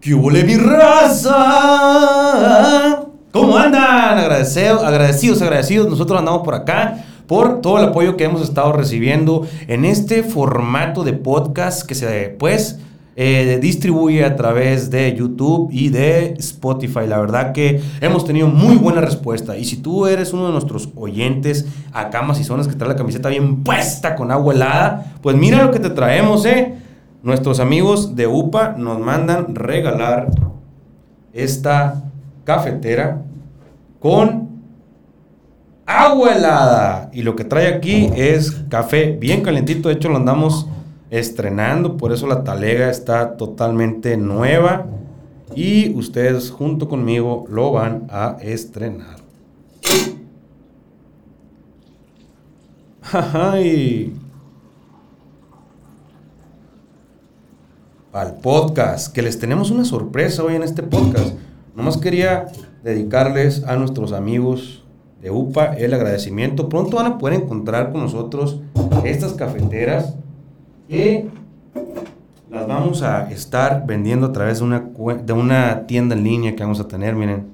¿Qué huele mi raza? ¿Cómo andan? Agradecidos, agradecidos, agradecidos. Nosotros andamos por acá por todo el apoyo que hemos estado recibiendo en este formato de podcast que se, pues, eh, distribuye a través de YouTube y de Spotify. La verdad que hemos tenido muy buena respuesta. Y si tú eres uno de nuestros oyentes acá zonas que trae la camiseta bien puesta con agua helada, pues mira lo que te traemos, ¿eh? Nuestros amigos de UPA nos mandan regalar esta cafetera con agua helada. Y lo que trae aquí es café bien calentito. De hecho, lo andamos estrenando. Por eso la talega está totalmente nueva. Y ustedes junto conmigo lo van a estrenar. Ay. Al podcast, que les tenemos una sorpresa hoy en este podcast. Nomás quería dedicarles a nuestros amigos de UPA el agradecimiento. Pronto van a poder encontrar con nosotros estas cafeteras que las vamos a estar vendiendo a través de una, de una tienda en línea que vamos a tener. Miren,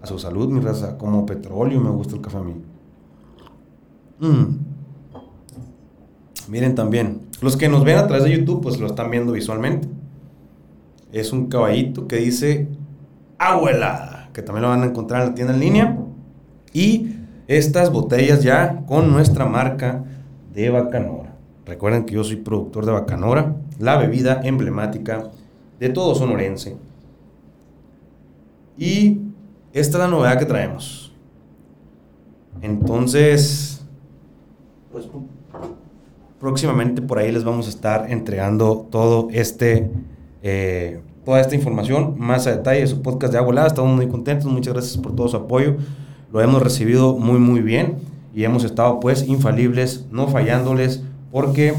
a su salud, mi raza, como petróleo me gusta el café a mí. Mm. Miren también, los que nos ven a través de YouTube, pues lo están viendo visualmente. Es un caballito que dice abuela, que también lo van a encontrar en la tienda en línea. Y estas botellas ya con nuestra marca de Bacanora. Recuerden que yo soy productor de Bacanora, la bebida emblemática de todo sonorense. Y esta es la novedad que traemos. Entonces, pues próximamente por ahí les vamos a estar entregando todo este, eh, toda esta información más a detalle de su podcast de Agua Estamos muy contentos, muchas gracias por todo su apoyo. Lo hemos recibido muy, muy bien y hemos estado pues infalibles, no fallándoles, porque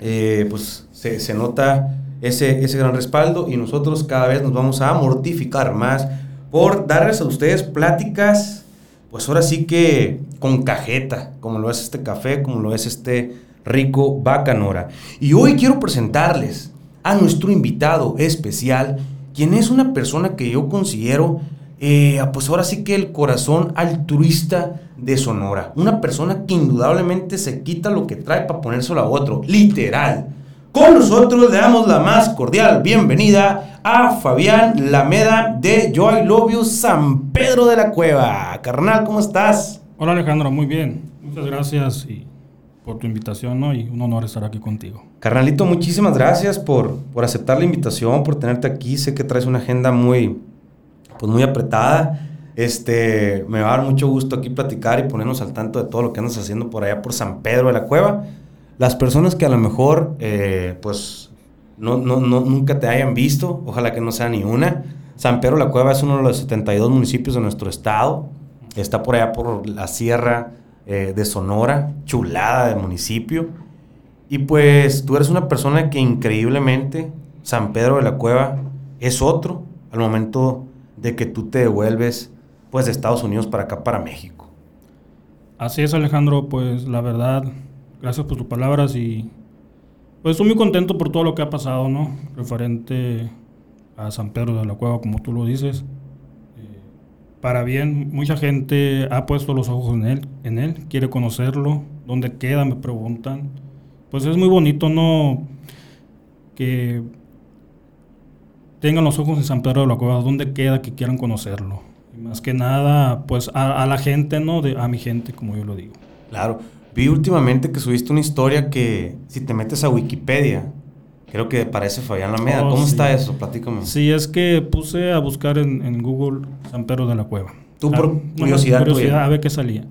eh, pues se, se, nota ese, ese gran respaldo y nosotros cada vez nos vamos a mortificar más por darles a ustedes pláticas, pues ahora sí que con cajeta, como lo es este café, como lo es este Rico Bacanora. Y hoy quiero presentarles a nuestro invitado especial, quien es una persona que yo considero, eh, pues ahora sí que el corazón altruista de Sonora. Una persona que indudablemente se quita lo que trae para ponérselo a otro, literal. Con nosotros le damos la más cordial bienvenida a Fabián Lameda de Joy Love San Pedro de la Cueva. Carnal, ¿cómo estás? Hola Alejandro, muy bien. Muchas gracias por tu invitación, ¿no? Y un honor estar aquí contigo. Carnalito, muchísimas gracias por, por aceptar la invitación, por tenerte aquí. Sé que traes una agenda muy, pues muy apretada. Este, me va a dar mucho gusto aquí platicar y ponernos al tanto de todo lo que andas haciendo por allá por San Pedro de la Cueva. Las personas que a lo mejor, eh, pues, no, no, no, nunca te hayan visto, ojalá que no sea ni una. San Pedro de la Cueva es uno de los 72 municipios de nuestro estado. Está por allá por la sierra eh, de Sonora, chulada de municipio. Y pues tú eres una persona que increíblemente San Pedro de la Cueva es otro al momento de que tú te devuelves pues de Estados Unidos para acá, para México. Así es Alejandro, pues la verdad, gracias por tus palabras y pues estoy muy contento por todo lo que ha pasado, ¿no? Referente a San Pedro de la Cueva, como tú lo dices para bien, mucha gente ha puesto los ojos en él, en él, quiere conocerlo, dónde queda, me preguntan. Pues es muy bonito, ¿no? Que tengan los ojos en San Pedro de la Cueva, dónde queda, que quieran conocerlo. Más que nada, pues a, la gente, ¿no? A mi gente, como yo lo digo. Claro. Vi últimamente que subiste una historia que si te metes a Wikipedia, Creo que parece Fabián Lameda. Oh, ¿Cómo está eso? Platícame. Sí, es que puse a buscar en, Google San Pedro de la Cueva. Tú por ah, curiosidad, curiosidad a ver qué salía.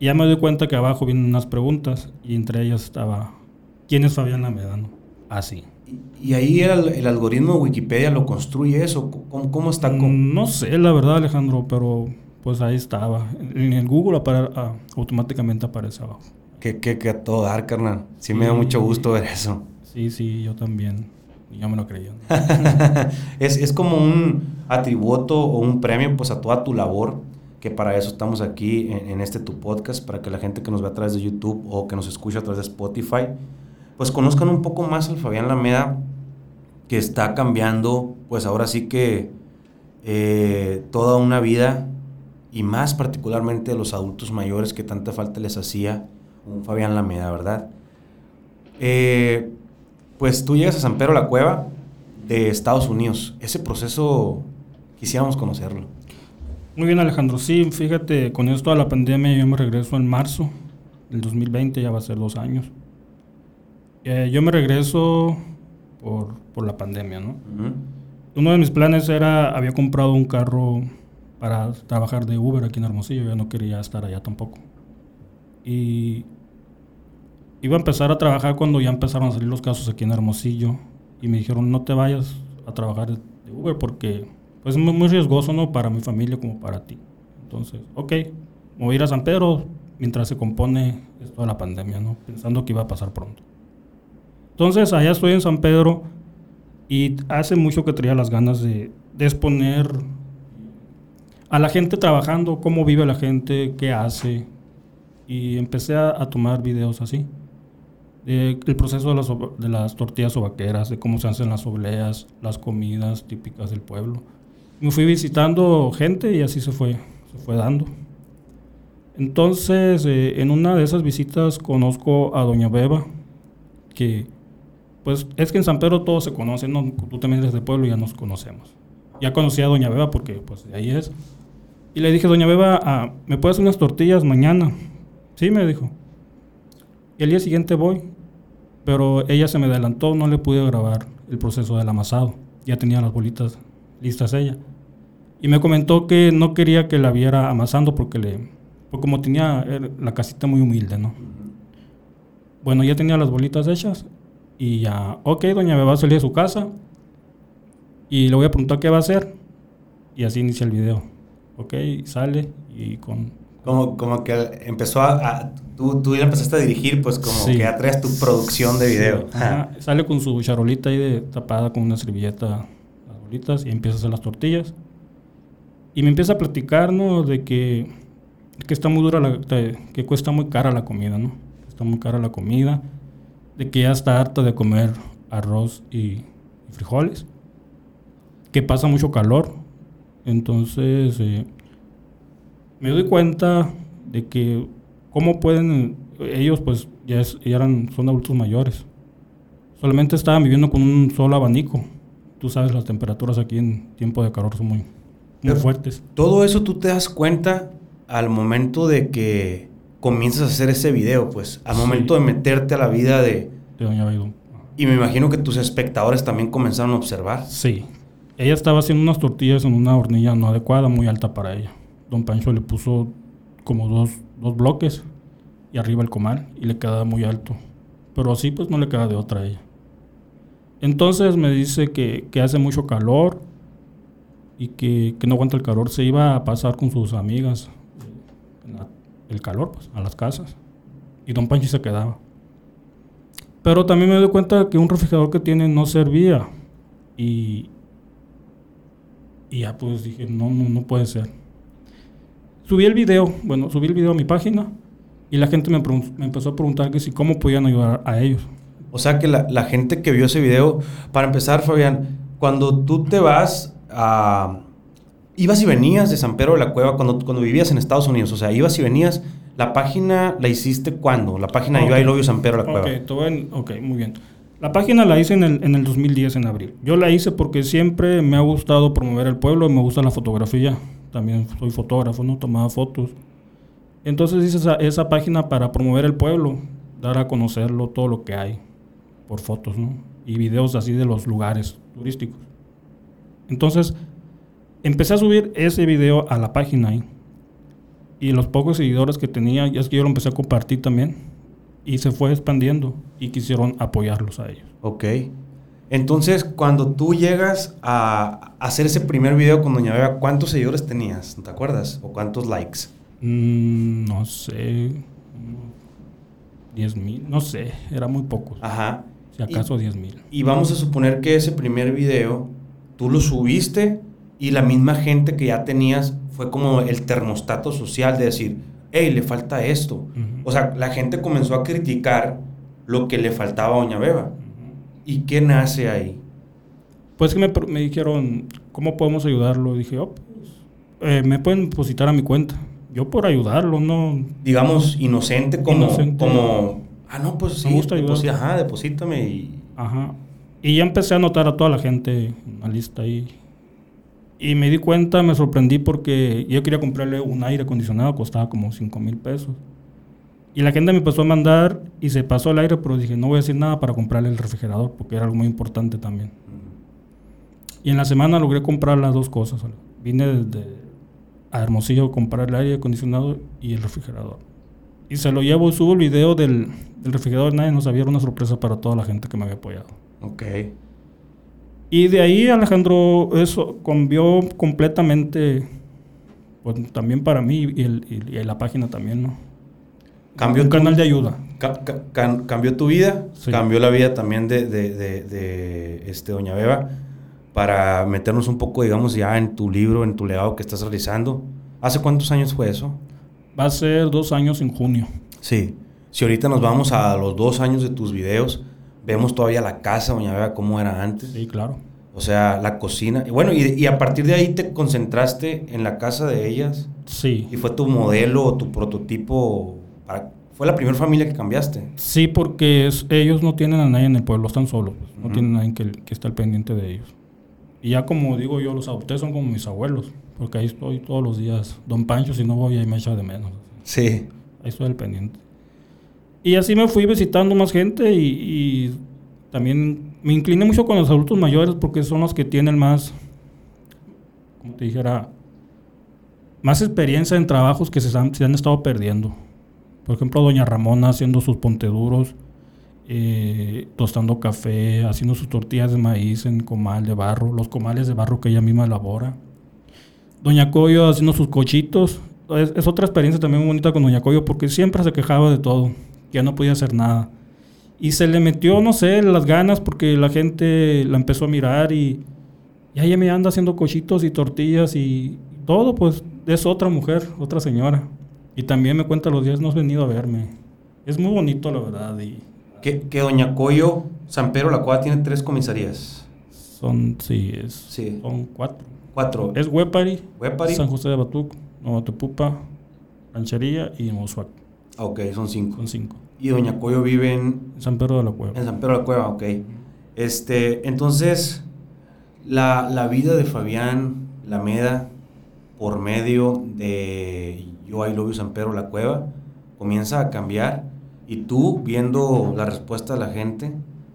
Y ya me doy cuenta que abajo vienen unas preguntas y entre ellas estaba ¿Quién es Fabián Lameda? Así. ¿Y, ahí el, algoritmo de Wikipedia lo construye eso? ¿Cómo, cómo está? Mm, no sé, la verdad, Alejandro, pero pues ahí estaba. En el Google ah, automáticamente aparece abajo. Que, que, que a todo dar, carnal. Sí, me da mucho gusto ver eso. Sí, sí, yo también. Yo me lo creía. es, es, como un atributo o un premio pues a toda tu labor, que para eso estamos aquí en, este tu podcast, para que la gente que nos ve a través de YouTube o que nos escucha a través de Spotify, pues conozcan un poco más al Fabián Lameda, que está cambiando, pues ahora sí que eh, toda una vida y más particularmente a los adultos mayores que tanta falta les hacía un Fabián Lameda, ¿verdad? Eh, pues tú llegas a San Pedro la Cueva de Estados Unidos. Ese proceso quisiéramos conocerlo. Muy bien, Alejandro. Sí, fíjate, con esto de la pandemia yo me regreso en marzo del 2020, ya va a ser dos años. Eh, yo me regreso por, por la pandemia, ¿no? Uno de mis planes era, había comprado un carro para trabajar de Uber aquí en Hermosillo, yo no quería estar allá tampoco. Y iba a empezar a trabajar cuando ya empezaron a salir los casos aquí en Hermosillo y me dijeron no te vayas a trabajar de Uber porque pues, es muy, riesgoso no para mi familia como para ti. Entonces, ok, voy a ir a San Pedro mientras se compone esto de la pandemia, ¿no? pensando que iba a pasar pronto. Entonces, allá estoy en San Pedro y hace mucho que tenía las ganas de, de exponer a la gente trabajando, cómo vive la gente, qué hace. Y empecé a, a tomar videos así el proceso de las, tortillas vaqueras, de cómo se hacen las obleas, las comidas típicas del pueblo. Me fui visitando gente y así se fue, se fue dando. Entonces, eh, en una de esas visitas conozco a Doña Beba, que pues es que en San Pedro todos se conocen, ¿no? tú también eres de pueblo y ya nos conocemos. Ya conocí a Doña Beba porque pues de ahí es. Y le dije, Doña Beba, ah, ¿me puedes unas tortillas mañana? Sí, me dijo. Y el día siguiente voy pero ella se me adelantó, no le pude grabar el proceso del amasado. Ya tenía las bolitas listas ella. Y me comentó que no quería que la viera amasando porque le porque como tenía er, la casita muy humilde, ¿no? Bueno, ya tenía las bolitas hechas y ya, ok, doña me va a salir de su casa y le voy a preguntar qué va a hacer y así inicia el video. Ok, sale y con como, como que empezó a, tú, tú, ya empezaste a dirigir, pues como que atraes tu producción de video. Sale con su charolita ahí de, tapada con una servilleta, las bolitas, y empieza a hacer las tortillas. Y me empieza a platicar, ¿no? De que, que está muy dura, la, que cuesta muy cara la comida, ¿no? Está muy cara la comida, de que ya está harta de comer arroz y, y frijoles, que pasa mucho calor. Entonces, eh, me doy cuenta de que cómo pueden, ellos pues ya, eran, son adultos mayores. Solamente estaban viviendo con un solo abanico. Tú sabes, las temperaturas aquí en tiempo de calor son muy, fuertes. Todo eso tú te das cuenta al momento de que comienzas a hacer ese video, pues, al momento de meterte a la vida de... De Doña Baidón. Y me imagino que tus espectadores también comenzaron a observar. Sí. Ella estaba haciendo unas tortillas en una hornilla no adecuada, muy alta para ella don Pancho le puso como dos, bloques y arriba el comal y le quedaba muy alto. Pero así pues no le queda de otra a ella. Entonces me dice que, hace mucho calor y que, no aguanta el calor. Se iba a pasar con sus amigas el calor pues, a las casas. Y don Pancho se quedaba. Pero también me doy cuenta que un refrigerador que tiene no servía. Y, y ya pues dije, no, no, no puede ser. Subí el video, bueno, subí el video a mi página y la gente me, empezó a preguntar que si cómo podían ayudar a ellos. O sea que la, gente que vio ese video, para empezar, Fabián, cuando tú te vas a... Ibas y venías de San Pedro de la Cueva cuando, cuando vivías en Estados Unidos, o sea, ibas y venías, la página la hiciste cuándo? La página Yo I Love San Pedro de la Cueva. Okay, ok, muy bien. La página la hice en el, en el 2010, en abril. Yo la hice porque siempre me ha gustado promover el pueblo y me gusta la fotografía también soy fotógrafo, ¿no? Tomaba fotos. Entonces hice esa, página para promover el pueblo, dar a conocerlo todo lo que hay por fotos. Y videos así de los lugares turísticos. Entonces, empecé a subir ese video a la página ahí. Y los pocos seguidores que tenía, ya es que yo lo empecé a compartir también. Y se fue expandiendo y quisieron apoyarlos a ellos. Ok. Entonces, cuando tú llegas a hacer ese primer video con Doña Beba, ¿cuántos seguidores tenías? ¿Te acuerdas? ¿O cuántos likes? Mm, no sé. 10 mil, no sé, era muy pocos. Ajá. Si acaso 10 mil. Y vamos a suponer que ese primer video tú lo subiste y la misma gente que ya tenías fue como el termostato social de decir, hey, le falta esto. O sea, la gente comenzó a criticar lo que le faltaba a Doña Beba. ¿Y qué nace ahí? Pues que me, dijeron, ¿cómo podemos ayudarlo? Y dije, oh, pues, eh, me pueden depositar a mi cuenta. Yo por ayudarlo, no. Digamos, inocente como... Inocente. como ah, no, pues sí. Me gusta ayudar. ajá, deposítame y... Ajá. Y ya empecé a anotar a toda la gente en la lista ahí. Y me di cuenta, me sorprendí porque yo quería comprarle un aire acondicionado, costaba como 5 mil pesos. Y la gente me empezó a mandar y se pasó el aire, pero dije, no voy a decir nada para comprarle el refrigerador, porque era algo muy importante también. Y en la semana logré comprar las dos cosas. Vine desde a Hermosillo a comprar el aire acondicionado y el refrigerador. Y se lo llevo, subo el video del, del refrigerador, nadie no sabía, era una sorpresa para toda la gente que me había apoyado. Ok. Y de ahí, Alejandro, eso cambió completamente, pues también para mí y, el- y- y la página también, ¿no? Cambió un tu- canal de ayuda. Ca- ca- can- cambió tu vida, Sí. cambió la vida también de, de- de- de, este, Doña Beba, para meternos un poco, digamos, ya en tu libro, en tu legado que estás realizando. ¿Hace cuántos años fue eso? Va a ser dos años en junio. Sí. Si ahorita nos vamos a los dos años de tus videos, vemos todavía la casa, Doña Beba, cómo era antes. Sí, claro. O sea, la cocina. Bueno, y, y a partir de ahí te concentraste en la casa de ellas Sí. y fue tu modelo o tu prototipo. Para, fue la primera familia que cambiaste. Sí, porque es- ellos no tienen a nadie en el pueblo, están solos. pues, No tienen a nadie que, que esté al pendiente de ellos. Y ya como digo yo, los adopté son como mis abuelos, porque ahí estoy todos los días. Don Pancho, si no voy, ahí me echa de menos. Sí. Ahí estoy al pendiente. Y así me fui visitando más gente y, y también me incliné mucho con los adultos mayores porque son los que tienen más, como te dijera, más experiencia en trabajos que se han, se han estado perdiendo. Por ejemplo, doña Ramona haciendo sus ponteduros, eh, tostando café, haciendo sus tortillas de maíz en comal de barro, los comales de barro que ella misma elabora. Doña Coyo haciendo sus cochitos. Es, otra experiencia también muy bonita con Doña Coyo porque siempre se quejaba de todo, ya no podía hacer nada. Y se le metió, no sé, las ganas porque la gente la empezó a mirar y, y ella me anda haciendo cochitos y tortillas y todo, pues es otra mujer, otra señora. Y también me cuenta los días, no has venido a verme. Es muy bonito, la verdad. Y Que, que Doña Coyo, San Pedro la Cueva tiene tres comisarías. son, sí, es, Sí. son cuatro. Cuatro. Es Huepari, Huepari. San José de Batuc, Nueva Tepupa, Ranchería y Mosuac. Ah, Ok, son cinco. Son cinco. Y Doña Coyo vive en, San Pedro de la Cueva. en San Pedro la Cueva, ok. Este, entonces, la, la vida de Fabián Lameda, por medio de Yo I Love You San Pedro la Cueva, comienza a cambiar. Y tú, viendo la respuesta de la gente,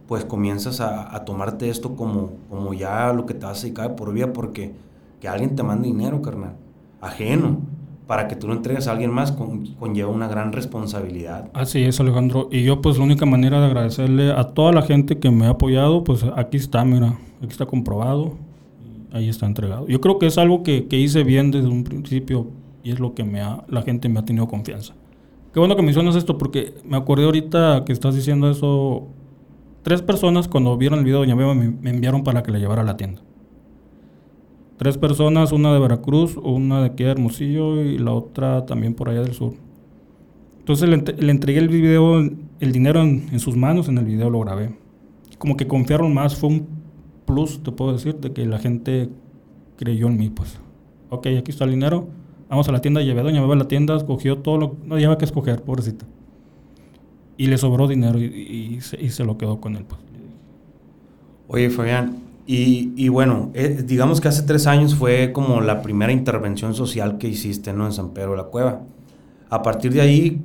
pues comienzas a, a tomarte esto como, como ya lo que te a dedicar de por vida, porque que alguien te mande dinero, carnal, ajeno, para que tú lo entregues a alguien más, con- conlleva una gran responsabilidad. Así es, Alejandro. Y yo, pues, la única manera de agradecerle a toda la gente que me ha apoyado, pues, aquí está, mira. Aquí está comprobado. y Ahí está entregado. Yo creo que es algo que, que hice bien desde un principio y es lo que me ha, la gente me ha tenido confianza. Qué bueno que mencionas esto porque me acordé ahorita que estás diciendo eso. Tres personas cuando vieron el video de Doña Beba me, me enviaron para que la llevara a la tienda. Tres personas, una de Veracruz, una de aquí Hermosillo y la otra también por allá del sur. Entonces le, ent- le entregué el video, el dinero en, en sus manos, en el video lo grabé. Como que confiaron más, fue un plus, te puedo decir, de que la gente creyó en mí, pues. Ok, aquí está el dinero, vamos a la tienda, llevé a Doña Beba a la tienda, escogió todo lo no lleva que escoger, pobrecita. Y le sobró dinero y, y se, y se lo quedó con él, pues. Oye, Fabián, y, bueno, eh, digamos que hace tres años fue como la primera intervención social que hiciste, ¿no? En San Pedro de la Cueva. A partir de ahí,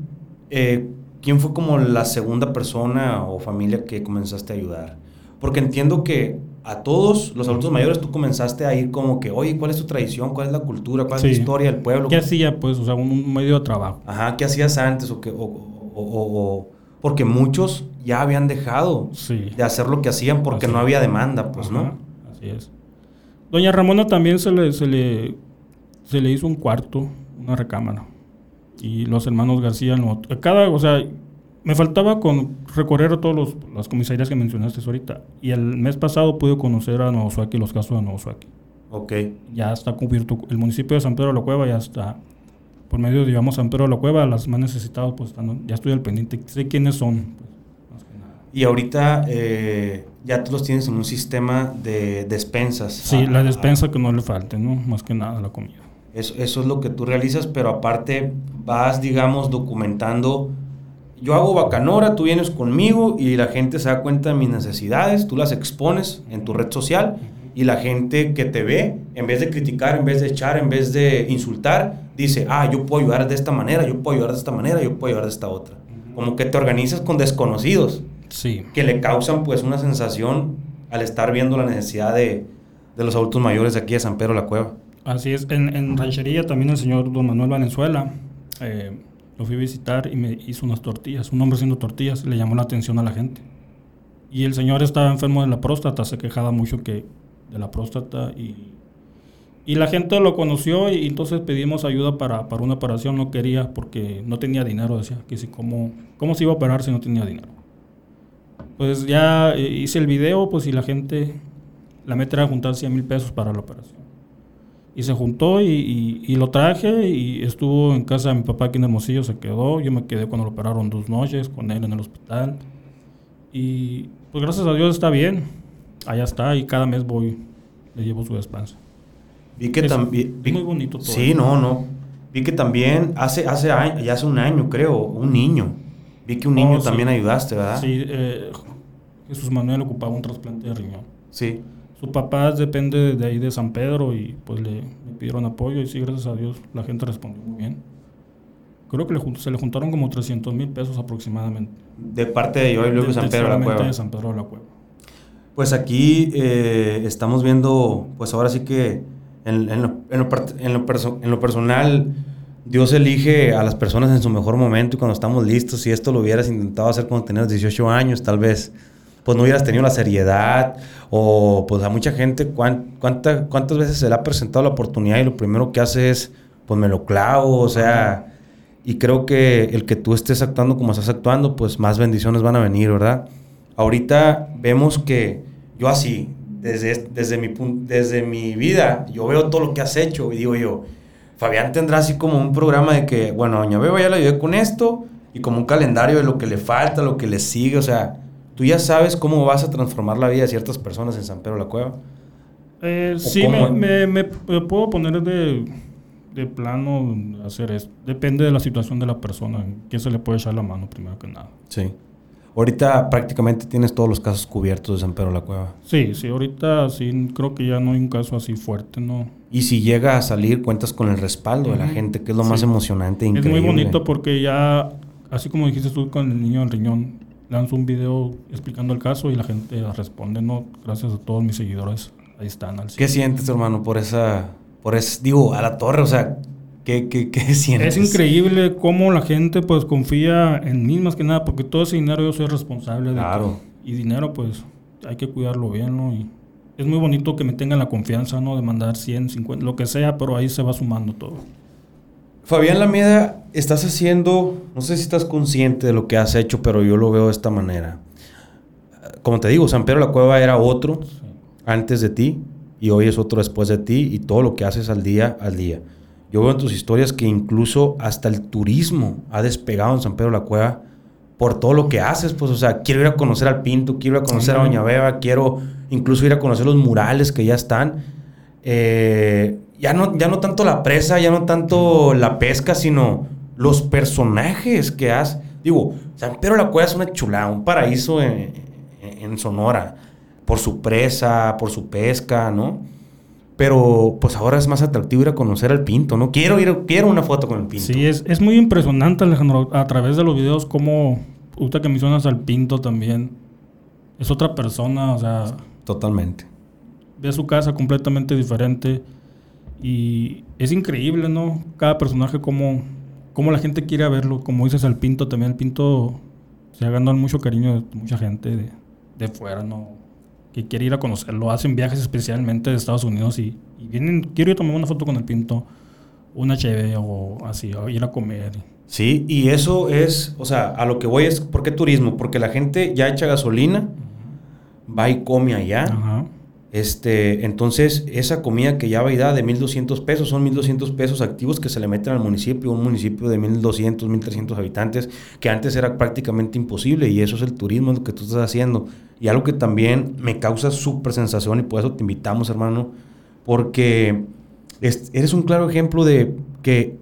eh, ¿quién fue como la segunda persona o familia que comenzaste a ayudar? Porque entiendo que a todos los adultos mayores tú comenzaste a ir como que, oye, ¿cuál es tu tradición? ¿Cuál es la cultura? ¿Cuál es la historia del pueblo? ¿Qué hacía, pues? O sea, un, medio de trabajo. Ajá, ¿qué hacías antes? O, que, o, o- o- o- porque muchos ya habían dejado Sí. de hacer lo que hacían porque Así. no había demanda, pues, Ajá, ¿no? Así es. Doña Ramona también se le, se le, se le hizo un cuarto, una recámara. Y los hermanos García, no, cada, o sea, me faltaba con recorrer todas las comisarías que mencionaste ahorita. Y el mes pasado pude conocer a Nuevo Suaki, los casos de Nuevo Suaki. Ok. Ya está cubierto, el municipio de San Pedro de la Cueva ya está, por medio de, digamos, San Pedro de la Cueva, las más necesitadas, pues están- ya estoy al pendiente, sé quiénes son. pues, más que nada. Y ahorita, eh, ya tú los tienes en un sistema de despensas. Sí, Ah, la despensa que no le falte, ¿no? Más que nada la comida. Eso, eso es lo que tú realizas, pero aparte vas, digamos, documentando. Yo hago bacanora, tú vienes conmigo y la gente se da cuenta de mis necesidades, tú las expones en tu red social y la gente que te ve, en vez de criticar, en vez de echar, en vez de insultar, dice, ah, yo puedo ayudar de esta manera, yo puedo ayudar de esta manera, yo puedo ayudar de esta otra. Como que te organizas con desconocidos Sí. que le causan pues una sensación al estar viendo la necesidad de, de los adultos mayores de aquí de San Pedro la Cueva. Así es. En, en ranchería también el señor don Manuel Valenzuela eh, lo fui a visitar y me hizo unas tortillas. Un hombre haciendo tortillas le llamó la atención a la gente. Y el señor estaba enfermo de la próstata, se quejaba mucho que de la próstata y, y la gente lo conoció y entonces pedimos ayuda para, para una operación. No quería porque no tenía dinero, decía. Que si, ¿cómo, ¿Cómo se iba a operar si no tenía dinero? Pues ya eh, hice el video, pues y la gente, la meta era juntar 100 mil pesos para la operación. Y se juntó y, y- y lo traje y estuvo en casa de mi papá aquí en Hermosillo, se quedó. Yo me quedé cuando lo operaron dos noches con él en el hospital. Y pues gracias a Dios está bien. Allá está y cada mes voy, le llevo su despensa. Vi que también... muy bonito todo Sí, eso. no, no. Vi que también hace, hace año- ya hace un año creo, un niño. Vi que un niño Oh, sí. también ayudaste, ¿verdad? Sí, eh, Jesús Manuel ocupaba un trasplante de riñón. Sí. Su papá depende de ahí de San Pedro y pues le, le pidieron apoyo y sí, gracias a Dios la gente respondió muy bien. Creo que le se le juntaron como 300 mil pesos aproximadamente. De parte de yo y luego De- San de- Pedro la solamente Cueva. de San Pedro de la Cueva. Pues aquí eh, estamos viendo, pues ahora sí que en, en lo, en lo part- en lo perso- en lo personal, Dios elige a las personas en su mejor momento y cuando estamos listos. Si esto lo hubieras intentado hacer cuando tenías 18 años, tal vez pues no hubieras tenido la seriedad o pues a mucha gente, ¿cuán- cuánta- ¿cuántas veces se le ha presentado la oportunidad y lo primero que hace es, pues me lo clavo, o sea, y creo que el que tú estés actuando como estás actuando, pues más bendiciones van a venir, ¿verdad? Ahorita vemos que yo así, desde, desde, mi, desde mi vida, yo veo todo lo que has hecho y digo yo, Fabián tendrá así como un programa de que, bueno, doña Beba ya le ayudé con esto y como un calendario de lo que le falta, lo que le sigue, o sea, tú ya sabes cómo vas a transformar la vida de ciertas personas en San Pedro la Cueva. Eh, ¿O sí, me, me- me- puedo poner de, de plano hacer esto. Depende de la situación de la persona, qué se le puede echar la mano primero que nada. Sí. Ahorita prácticamente tienes todos los casos cubiertos de San Pedro la Cueva. Sí, sí, ahorita sí, creo que ya no hay un caso así fuerte, ¿no? Y si llega a salir, cuentas con el respaldo de la gente, que es lo más Sí. emocionante e Es increíble. muy bonito porque ya, así como dijiste tú con el niño del riñón, lanzo un video explicando el caso y la gente responde, ¿no? Gracias a todos mis seguidores, ahí están al ¿Qué 100. sientes, hermano, por esa, por ese, digo, a la torre, o sea, ¿qué, qué, qué sientes? Es increíble cómo la gente pues confía en mí más que nada, porque todo ese dinero yo soy responsable de Claro. que- y dinero pues hay que cuidarlo bien, ¿no? Y es muy bonito que me tengan la confianza, ¿no? De mandar 100, 50, lo que sea, pero ahí se va sumando todo. Fabián Lameda, estás haciendo, no sé si estás consciente de lo que has hecho, pero yo lo veo de esta manera. Como te digo, San Pedro la Cueva era otro antes de ti y hoy es otro después de ti y todo lo que haces al día al día. Yo veo en tus historias que incluso hasta el turismo ha despegado en San Pedro la Cueva por todo lo que haces, pues, o sea, quiero ir a conocer al Pinto, quiero ir a conocer a Ándale. Doña Beba, quiero incluso ir a conocer los murales que ya están. Eh, ya, no, ya no tanto la presa, ya no tanto la pesca, sino los personajes que has. Digo, San Pedro la Cueva es una chulada, un paraíso en, en- Sonora, por su presa, por su pesca, ¿no? Pero pues ahora es más atractivo ir a conocer al Pinto, ¿no? Quiero ir, quiero una foto con el Pinto. Sí, es, es muy impresionante, Alejandro, a través de los videos, cómo, ahorita que mencionas al Pinto también, es otra persona, o sea, Totalmente. ve su casa completamente diferente y es increíble, ¿no? Cada personaje, cómo, cómo la gente quiere verlo, como dices al Pinto también, el Pinto se ha ganado mucho cariño de mucha gente de, de fuera, ¿no? Que quiere ir a conocerlo, hacen viajes especialmente de Estados Unidos y, y vienen, quiero ir a tomar una foto con el Pinto, una cheve o así, o ir a comer. Sí, y eso es, o sea, a lo que voy es, ¿por qué turismo? Porque la gente ya echa gasolina, va y come allá. Ajá. Este, entonces, esa comida que ya va a ir de 1.200 pesos, son 1.200 pesos activos que se le meten al municipio, un municipio de 1.200, 1.300 habitantes, que antes era prácticamente imposible, y eso es el turismo, lo que tú estás haciendo. Y algo que también me causa súper sensación, y por eso te invitamos, hermano, porque eres un claro ejemplo de que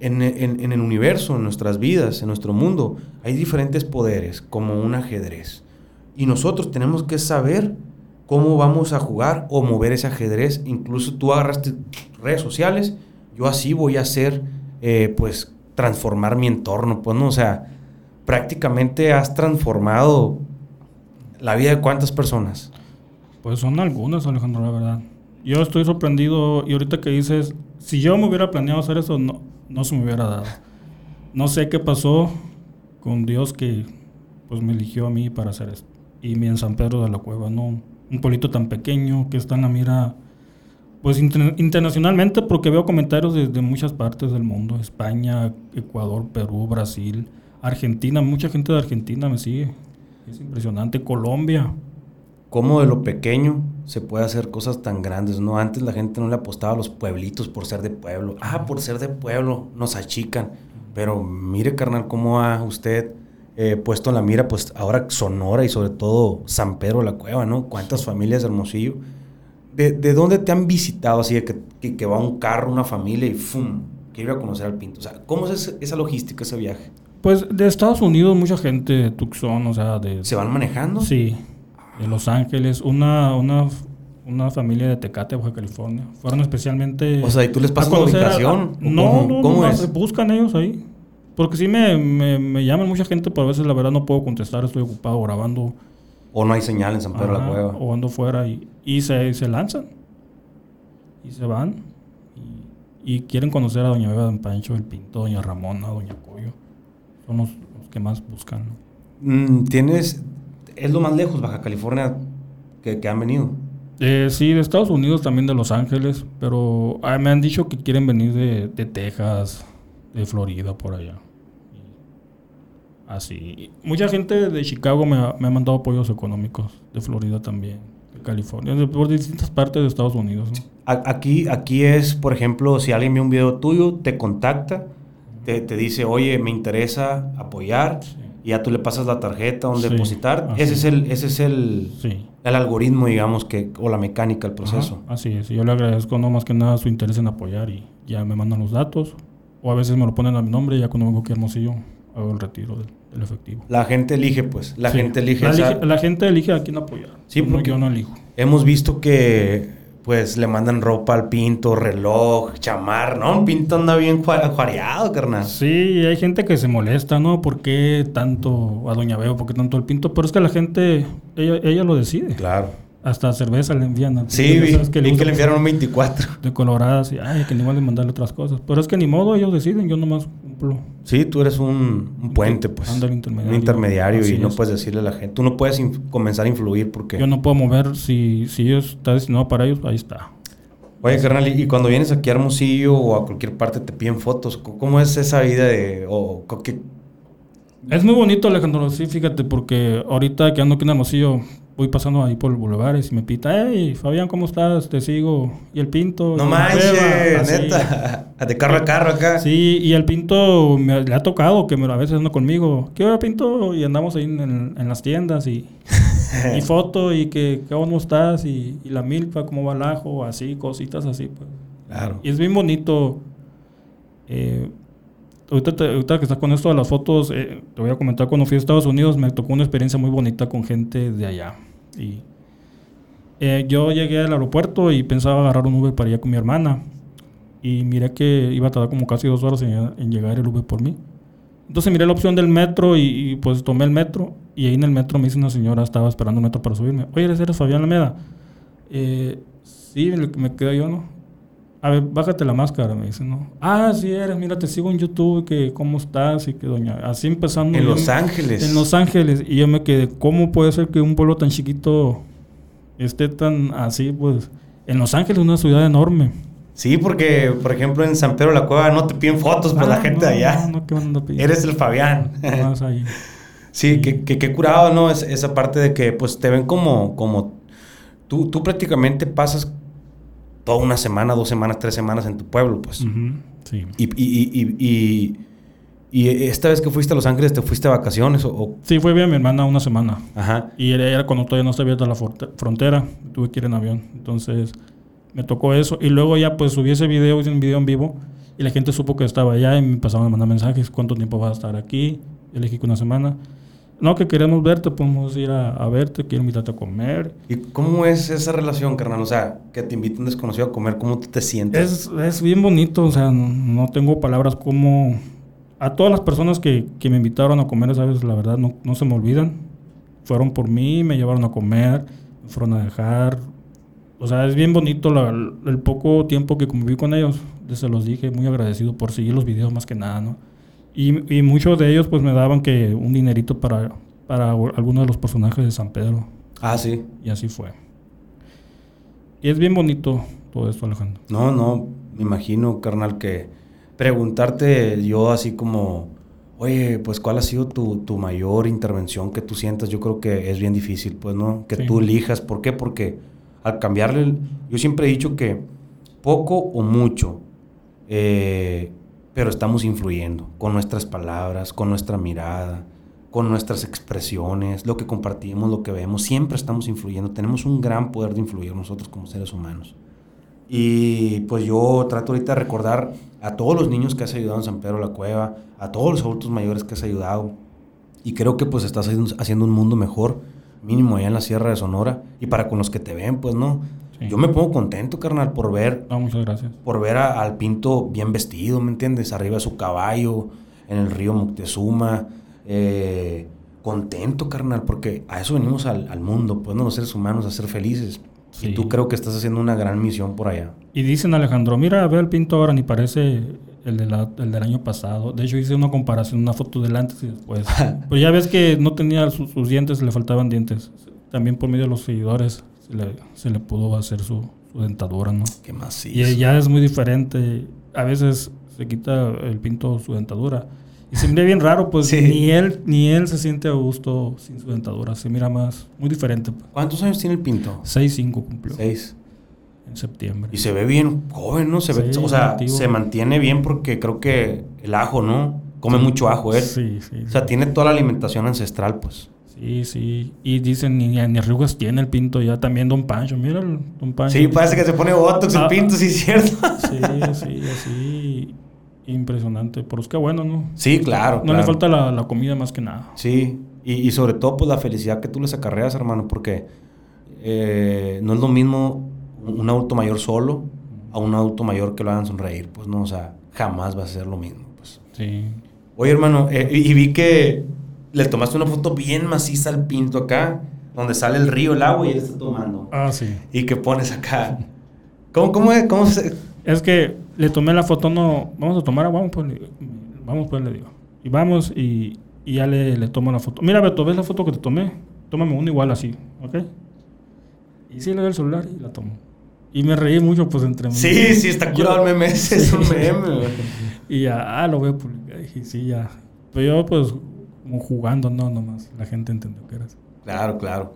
en, en el universo, en nuestras vidas, en nuestro mundo, hay diferentes poderes, como un ajedrez. Y nosotros tenemos que saber cómo vamos a jugar o mover ese ajedrez. Incluso tú agarraste redes sociales, yo así voy a hacer, eh, pues, transformar mi entorno, pues, ¿no? O sea, prácticamente has transformado la vida de cuántas personas. Pues son algunas, Alejandro, la verdad. Yo estoy sorprendido y ahorita que dices, si yo me hubiera planeado hacer eso, no, no se me hubiera dado. No sé qué pasó con Dios que pues me eligió a mí para hacer esto. Y mi en San Pedro de la Cueva, no, un pueblito tan pequeño que está en la mira, pues internacionalmente, porque veo comentarios desde muchas partes del mundo, España, Ecuador, Perú, Brasil, Argentina, mucha gente de Argentina me sigue, es impresionante, Colombia. Cómo de lo pequeño se puede hacer cosas tan grandes, ¿no? Antes la gente no le apostaba a los pueblitos por ser de pueblo. Ah, por ser de pueblo, nos achican. Pero mire, carnal, cómo ha usted eh, puesto en la mira, pues ahora Sonora y sobre todo San Pedro la Cueva, ¿no? ¿Cuántas familias de Hermosillo? ¿De, de dónde te han visitado así de que, que, va un carro, una familia y ¡fum! Quiero ir a conocer al Pinto. O sea, ¿cómo es esa logística, ese viaje? Pues de Estados Unidos mucha gente de Tucson, o sea, de... ¿Se van manejando? Sí, de Los Ángeles. Una, una, una familia de Tecate, Baja California. Fueron especialmente... O sea, ¿y tú les pasas la ubicación? no, no, ¿cómo es? buscan ellos ahí. Porque sí me, me, llaman mucha gente, pero a veces la verdad no puedo contestar, estoy ocupado grabando. O no hay señal en San Pedro de la Cueva. O ando fuera y, y se, se, lanzan. Y se van. Y, quieren conocer a Doña Beba, Don Pancho, El Pinto, Doña Ramona, Doña Coyo. Son los, que más buscan. Mm, ¿Tienes. ¿Es lo más lejos, Baja California, que, que han venido? Eh, sí, de Estados Unidos, también de Los Ángeles. Pero ah, me han dicho que quieren venir de, de Texas de Florida por allá. Así. Mucha gente de Chicago me ha, mandado apoyos económicos, de Florida también, de California, de, por distintas partes de Estados Unidos. Aquí, aquí es, por ejemplo, si alguien ve un video tuyo, te contacta, te, dice, oye, me interesa apoyar, y ya tú le pasas la tarjeta donde depositar. Ese es el, ese es el, el algoritmo, digamos, que, o la mecánica, el proceso. así es. Yo le agradezco no más que nada su interés en apoyar y ya me mandan los datos o a veces me lo ponen a mi nombre y ya cuando vengo aquí a Hermosillo hago el retiro del, efectivo. La gente elige, pues. La gente elige. La, gente elige a quién apoyar. Sí, porque yo no elijo. Hemos visto que, pues, le mandan ropa al pinto, reloj, chamar, ¿no? Un pinto anda bien juareado, carnal. Sí, hay gente que se molesta, ¿no? ¿Por qué tanto a Doña Veo? ¿Por qué tanto al pinto? Pero es que la gente, ella, ella lo decide. Claro. Hasta cerveza le envían. Sí, vi, que, que le enviaron un 24. De coloradas y, ay, que ni van a mandarle otras cosas. Pero es que ni modo, ellos deciden, yo nomás cumplo. Sí, tú eres un, puente, pues. intermediario. Un intermediario y no puedes decirle a la gente. Tú no puedes comenzar a influir porque... Yo no puedo mover, si, si ellos está destinado para ellos, ahí está. Oye, carnal, y cuando vienes aquí a Hermosillo o a cualquier parte te piden fotos, ¿cómo es esa vida de... O, qué? Es muy bonito, Alejandro, sí, fíjate, porque ahorita que ando aquí en Hermosillo, voy pasando ahí por Boulevard y me pita, hey, Fabián, ¿cómo estás? Te sigo. Y el Pinto. No manches, neta. De carro a carro acá. Sí, y el Pinto me, le ha tocado que me, a veces anda conmigo. ¿Qué hora, Pinto? Y andamos ahí en, en las tiendas y, y foto y que, ¿cómo estás? Y, y, la milpa, ¿cómo va el ajo? Así, cositas así, pues. Claro. Y es bien bonito. Eh, ahorita, que estás con esto de las fotos, eh, te voy a comentar, cuando fui a Estados Unidos me tocó una experiencia muy bonita con gente de allá. Y eh, yo llegué al aeropuerto y pensaba agarrar un Uber para ir con mi hermana. Y miré que iba a tardar como casi dos horas en, llegar el Uber por mí. Entonces miré la opción del metro y, pues tomé el metro. Y ahí en el metro me dice una señora, estaba esperando el metro para subirme. Oye, ¿eres Fabián Lameda? Eh, sí, me quedé yo, ¿no? A ver, bájate la máscara, me dice, ¿no? Ah, sí eres, mira, te sigo en YouTube, que cómo estás y que doña, así empezando. En Los Ángeles. En Los Ángeles. Y yo me quedé, ¿cómo puede ser que un pueblo tan chiquito esté tan así? Pues en Los Ángeles, una ciudad enorme. Sí, porque, por ejemplo, en San Pedro la Cueva no te piden fotos por la ah, gente de allá. No, no, ¿qué Eres el Fabián. Sí, que, que, curado, ¿no? Es, esa parte de que, pues, te ven como, como tú, tú prácticamente pasas toda una semana, dos semanas, tres semanas en tu pueblo, pues. Ujú, Sí. y, y, y, y, esta vez que fuiste a Los Ángeles, ¿te fuiste a vacaciones o...? o- Sí, fue bien mi hermana una semana. Ajá. Y era, era cuando todavía no estaba abierta la frontera. Tuve que ir en avión. Entonces me tocó eso. Y luego ya pues subí ese video, hice un video en vivo. Y la gente supo que estaba allá y me pasaban a mandar mensajes. ¿Cuánto tiempo vas a estar aquí? Dije que una semana. No, que queremos verte, podemos ir a, a verte, quiero invitarte a comer. ¿Y cómo es esa relación, carnal? O sea, que te invita un desconocido a comer, ¿cómo tú te sientes? Es, es bien bonito, o sea, no, no tengo palabras como... A todas las personas que, que me invitaron a comer, ¿sabes? La verdad, no, no se me olvidan. Fueron por mí, me llevaron a comer, me fueron a dejar. O sea, es bien bonito la- el poco tiempo que conviví con ellos. Se los dije, muy agradecido por seguir los videos más que nada, ¿no? Y, y muchos de ellos pues me daban que un dinerito para, para algunos de los personajes de San Pedro. Ah, sí. Y así fue. Y es bien bonito todo esto, Alejandro. No, no, me imagino, carnal, que preguntarte yo así como, oye, pues cuál ha sido tu, tu mayor intervención que tú sientas, yo creo que es bien difícil, pues, ¿no? Que Sí. tú elijas. ¿Por qué? Porque al cambiarle, el- yo siempre he dicho que poco o mucho, eh, pero estamos influyendo con nuestras palabras, con nuestra mirada, con nuestras expresiones, lo que compartimos, lo que vemos, siempre estamos influyendo. Tenemos un gran poder de influir nosotros como seres humanos. Y pues yo trato ahorita de recordar a todos los niños que has ayudado en San Pedro la Cueva, a todos los adultos mayores que has ayudado. Y creo que pues estás haciendo un mundo mejor, mínimo allá en la Sierra de Sonora. Y para con los que te ven, pues no. Sí. Yo me pongo contento, carnal, por ver No, muchas gracias. por ver a- al Pinto bien vestido, ¿me entiendes? Arriba de su caballo, en el río Moctezuma. eh, contento, carnal, porque a eso venimos al, al mundo, pues, ¿no? los seres humanos, a ser felices. Sí. Y tú creo que estás haciendo una gran misión por allá. Y dicen Alejandro, mira, ve al pinto ahora, ni parece el, de la- el del año pasado. De hecho, hice una comparación, una foto del antes y después. Pero ya ves que no tenía sus, sus dientes, le faltaban dientes. También por medio de los seguidores se le, se le pudo hacer su, su dentadura, ¿no? ¿Qué sí? Y ya es muy diferente. A veces se quita el pinto su dentadura. Y se mira bien raro, pues Sí. ni él ni él se siente a gusto sin su dentadura. Se mira más, muy diferente. Pues. ¿Cuántos años tiene el Pinto? 6-5 cumplió Seis. en septiembre. Y se ve bien joven, ¿no? Se ve, o sea, activo. se mantiene bien porque creo que el ajo, ¿no? Come mucho ajo él. Sí, sí. O sea, tiene toda la alimentación ancestral, pues. Sí, sí. Y dicen, ni, ni arrugas tiene el pinto ya. También Don Pancho. Mira el Don Pancho. Sí, parece que se pone botox el Ah, Pinto, sí es cierto. Sí, sí, así. Impresionante. Pero es que bueno, ¿no? Sí, claro. No claro. le falta la, la comida más que nada. Sí, y, y sobre todo pues la felicidad que tú les acarreas, hermano, porque eh, no es lo mismo un adulto mayor solo a un adulto mayor que lo hagan sonreír, pues no, o sea, jamás va a ser lo mismo, pues. Sí. Oye, hermano, eh, y vi que le tomaste una foto bien maciza al pinto acá, donde sale el río, el agua y él está tomando. Ah, sí. Y que pones acá. ¿Cómo, cómo, es- cómo se...? Es que le tomé la foto, no, vamos a tomar, vamos pues, vamos pues, le digo. Y vamos y, y ya le, le tomo la foto. Mira, Beto, ¿ves la foto que te tomé? Tómame una igual así, ¿ok? Y sí, le doy el celular y la tomo. Y me reí mucho, pues, entre mí. Sí, sí, está curado el meme ese, es un meme. Y ya, ah, lo voy a publicar. Y sí, ya. Pero yo, pues, como jugando, no, nomás. La gente entendió que era así. Claro, claro.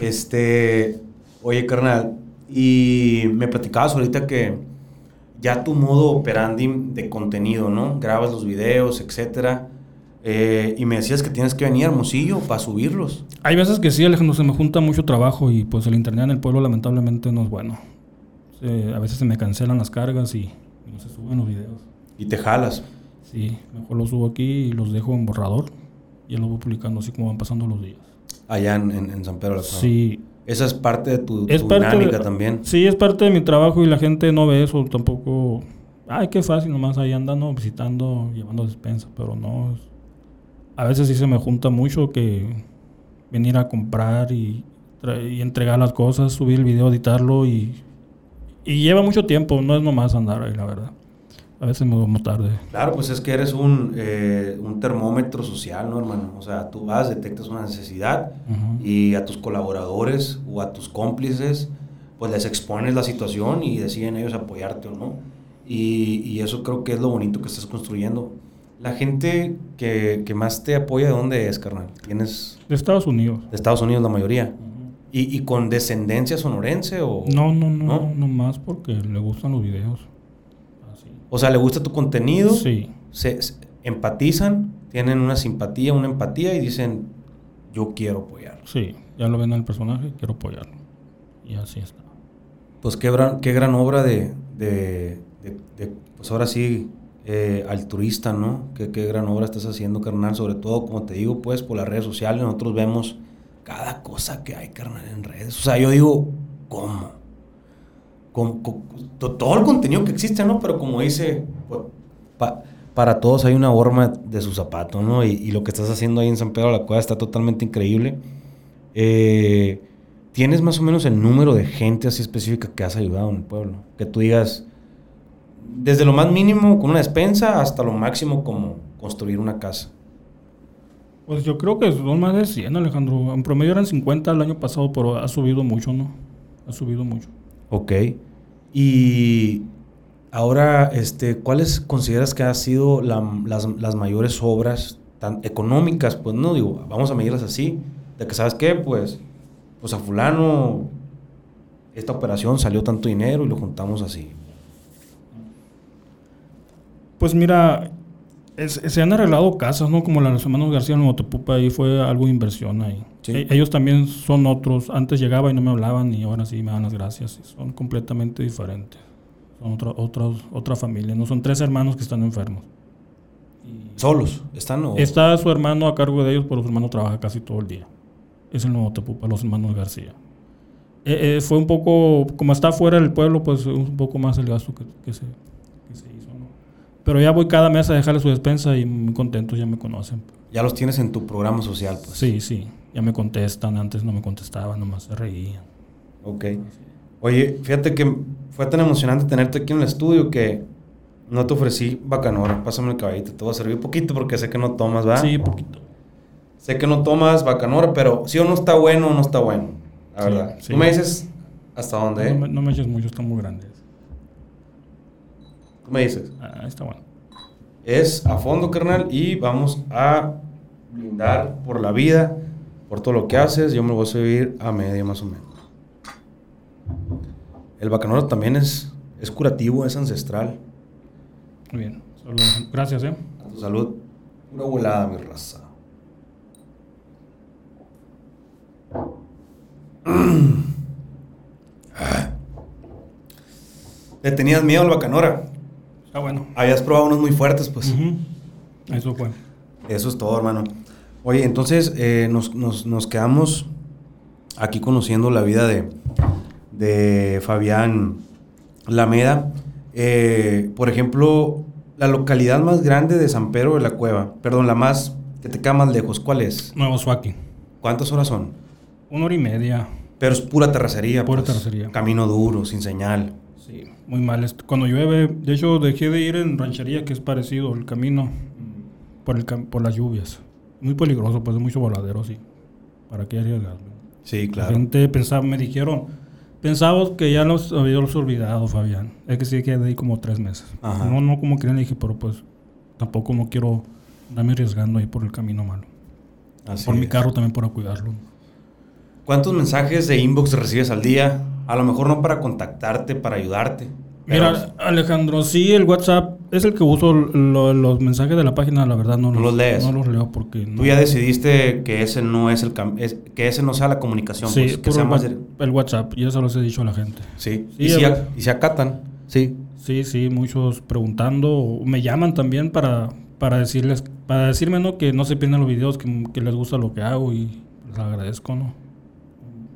Este, oye, carnal, y me platicabas ahorita que ya tu modo operandi de contenido, ¿no? Grabas los videos, etcétera. eh, y me decías que tienes que venir a Hermosillo para subirlos. Hay veces que sí, Alejandro, se me junta mucho trabajo y pues el internet en el pueblo lamentablemente no es bueno. Se- a veces se me cancelan las cargas y no se suben los videos. Y te jalas. Sí, mejor los subo aquí y los dejo en borrador y los voy publicando así como van pasando los días. Allá en, en- en San Pedro de la Cueva. Sí, Esa es parte de tu, es tu parte dinámica de- también. Sí, es parte de mi trabajo y la gente no ve eso tampoco. Ay, qué fácil, nomás ahí andando, visitando, llevando despensa, pero no. A veces sí se me junta mucho que venir a comprar y, y entregar las cosas, subir el video, editarlo y, y lleva mucho tiempo, no es nomás andar ahí, la verdad. A veces me duermo tarde. Claro, pues es que eres un, eh, un termómetro social, ¿no, hermano? O sea, tú vas, detectas una necesidad Ujú. y a tus colaboradores o a tus cómplices, pues les expones la situación y deciden ellos apoyarte o no. Y, y eso creo que es lo bonito que estás construyendo. La gente que, que más te apoya, ¿de dónde es, carnal? ¿Tienes De Estados Unidos. de Estados Unidos la mayoría? ¿Y, y con descendencia sonorense o...? No, no, no, ¿No? no, más porque le gustan los videos. O sea, ¿le gusta tu contenido? Sí, Se, se- empatizan, tienen una simpatía, una empatía y dicen, yo quiero apoyar. sí, ya lo ven en el personaje, quiero apoyarlo. Y así está. Pues qué gran, qué gran obra de, de, de- de, pues ahora sí, eh, altruista, ¿no? Qué, qué gran obra estás haciendo, carnal. Sobre todo, como te digo, pues por las redes sociales nosotros vemos cada cosa que hay, carnal, en redes. O sea, yo digo, ¿cómo? Con- con- to- todo el contenido que existe, ¿no? Pero como dice, pues, pa- para todos hay una horma de su zapato, ¿no? Y, y lo que estás haciendo ahí en San Pedro de la Cueva está totalmente increíble. Eh, ¿Tienes más o menos el número de gente así específica que has ayudado en el pueblo? Que tú digas, desde lo más mínimo con una despensa hasta lo máximo como construir una casa. Pues yo creo que son más de 100, Alejandro. En promedio eran 50 el año pasado, pero ha subido mucho, ¿no? Ha subido mucho. Ok. Y ahora, este, ¿cuáles consideras que han sido la- las, las mayores obras tan económicas? Pues no digo, vamos a medirlas así, de que sabes qué, pues, pues a fulano esta operación salió tanto dinero y lo juntamos así. Pues mira, es- se han arreglado casas, ¿no? Como la de los hermanos García en Motepupa, ahí fue algo de inversión ahí. Sí. E- ellos también son otros. Antes llegaba y no me hablaban y ahora sí me dan las gracias. Son completamente diferentes. Son otra, otra, otra familia, ¿no? Son tres hermanos que están enfermos. ¿Solos? ¿Están o...? Está su hermano a cargo de ellos, pero su hermano trabaja casi todo el día. Es el nuevo Tepupa, los hermanos García. Eh, eh, fue un poco, como está fuera del pueblo, pues un poco más el gasto que, que se. Pero ya voy cada mes a dejarle su despensa y muy contentos, ya me conocen. Ya los tienes en tu programa social, pues. Sí, sí, ya me contestan. Antes no me contestaban, nomás se reían. Ok. Oye, fíjate que fue tan emocionante tenerte aquí en el estudio que no te ofrecí bacanora. Pásame el caballito, te voy a servir poquito porque sé que no tomas, ¿va? Sí, poquito. Sé que no tomas bacanora, pero si o no está bueno o no está bueno. La Sí, verdad. sí. Tú me dices hasta dónde, ¿eh? No, me, no me eches mucho, están muy grandes. Tú me dices. Ah, está bueno. Es a fondo, carnal, y vamos a brindar por la vida, por todo lo que haces. Yo me lo voy a servir a media más o menos. El bacanora también es, es curativo, es ancestral. Muy bien. Gracias, ¿eh? A tu salud. Una volada, mi raza. Le tenías miedo al bacanora. Está bueno. Habías probado unos muy fuertes, pues. Eso fue. Eso es todo, hermano. Oye, entonces eh, nos, nos- nos quedamos aquí conociendo la vida de, de Fabián Lameda. Eh, por ejemplo, la localidad más grande de San Pedro de la Cueva, perdón, la más que te queda más lejos, ¿cuál es? Nuevo Suaki. ¿Cuántas horas son? Una hora y media. Pero es pura terracería. Pura pues. terracería. Camino duro, sin señal. Sí, muy mal. Cuando llueve, de hecho, dejé de ir en ranchería, que es parecido el camino, por, el cam- por las lluvias. Muy peligroso, pues es mucho voladero, sí. ¿Para qué arriesgarme? Sí, La claro. gente pensaba, me dijeron, pensamos que ya nos habíamos olvidado, Fabián. Es que sí quedé ahí como tres meses. Ajá. No, no como querían, dije, pero pues tampoco no quiero andarme arriesgando ahí por el camino malo. Así por mi es. carro también para cuidarlo. ¿Cuántos mensajes de inbox recibes al día? A lo mejor no para contactarte, para ayudarte. pero- Mira, Alejandro, sí, el WhatsApp es el que uso lo- los mensajes de la página, la verdad no, ¿No los lees? No los leo porque no. Tú ya decidiste que ese no es el cam- es- que ese no sea la comunicación, Sí, pues, que sea el, más dire- el WhatsApp, ya se los he dicho a la gente. sí. Sí, y, si a y se acatan, sí. Sí, sí, muchos preguntando, me llaman también para, para decirles, para decirme ¿no? que no se pierdan los videos, que, que les gusta lo que hago y les agradezco, ¿no?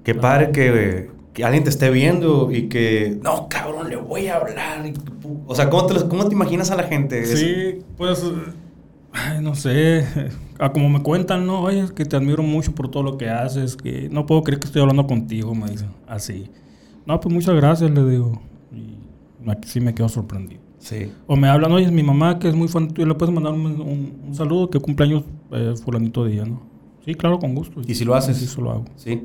Qué padre que, que alguien te esté viendo y que no, cabrón, le voy a hablar. o sea, ¿cómo te, los- cómo te imaginas a la gente? Sí, pues, ay, no sé, a como me cuentan, ¿no? Oye, es que te admiro mucho por todo lo que haces, que no puedo creer que estoy hablando contigo, me dicen, así. No, pues muchas gracias, le digo. Y aquí sí me quedo sorprendido. Sí. O me hablan, oye, es mi mamá que es muy fan tuyo, le puedes mandar un, un- un saludo, que cumpleaños eh, fulanito día, ¿no? Sí, claro, con gusto. ¿Y si lo haces? Sí, eso lo hago. Sí.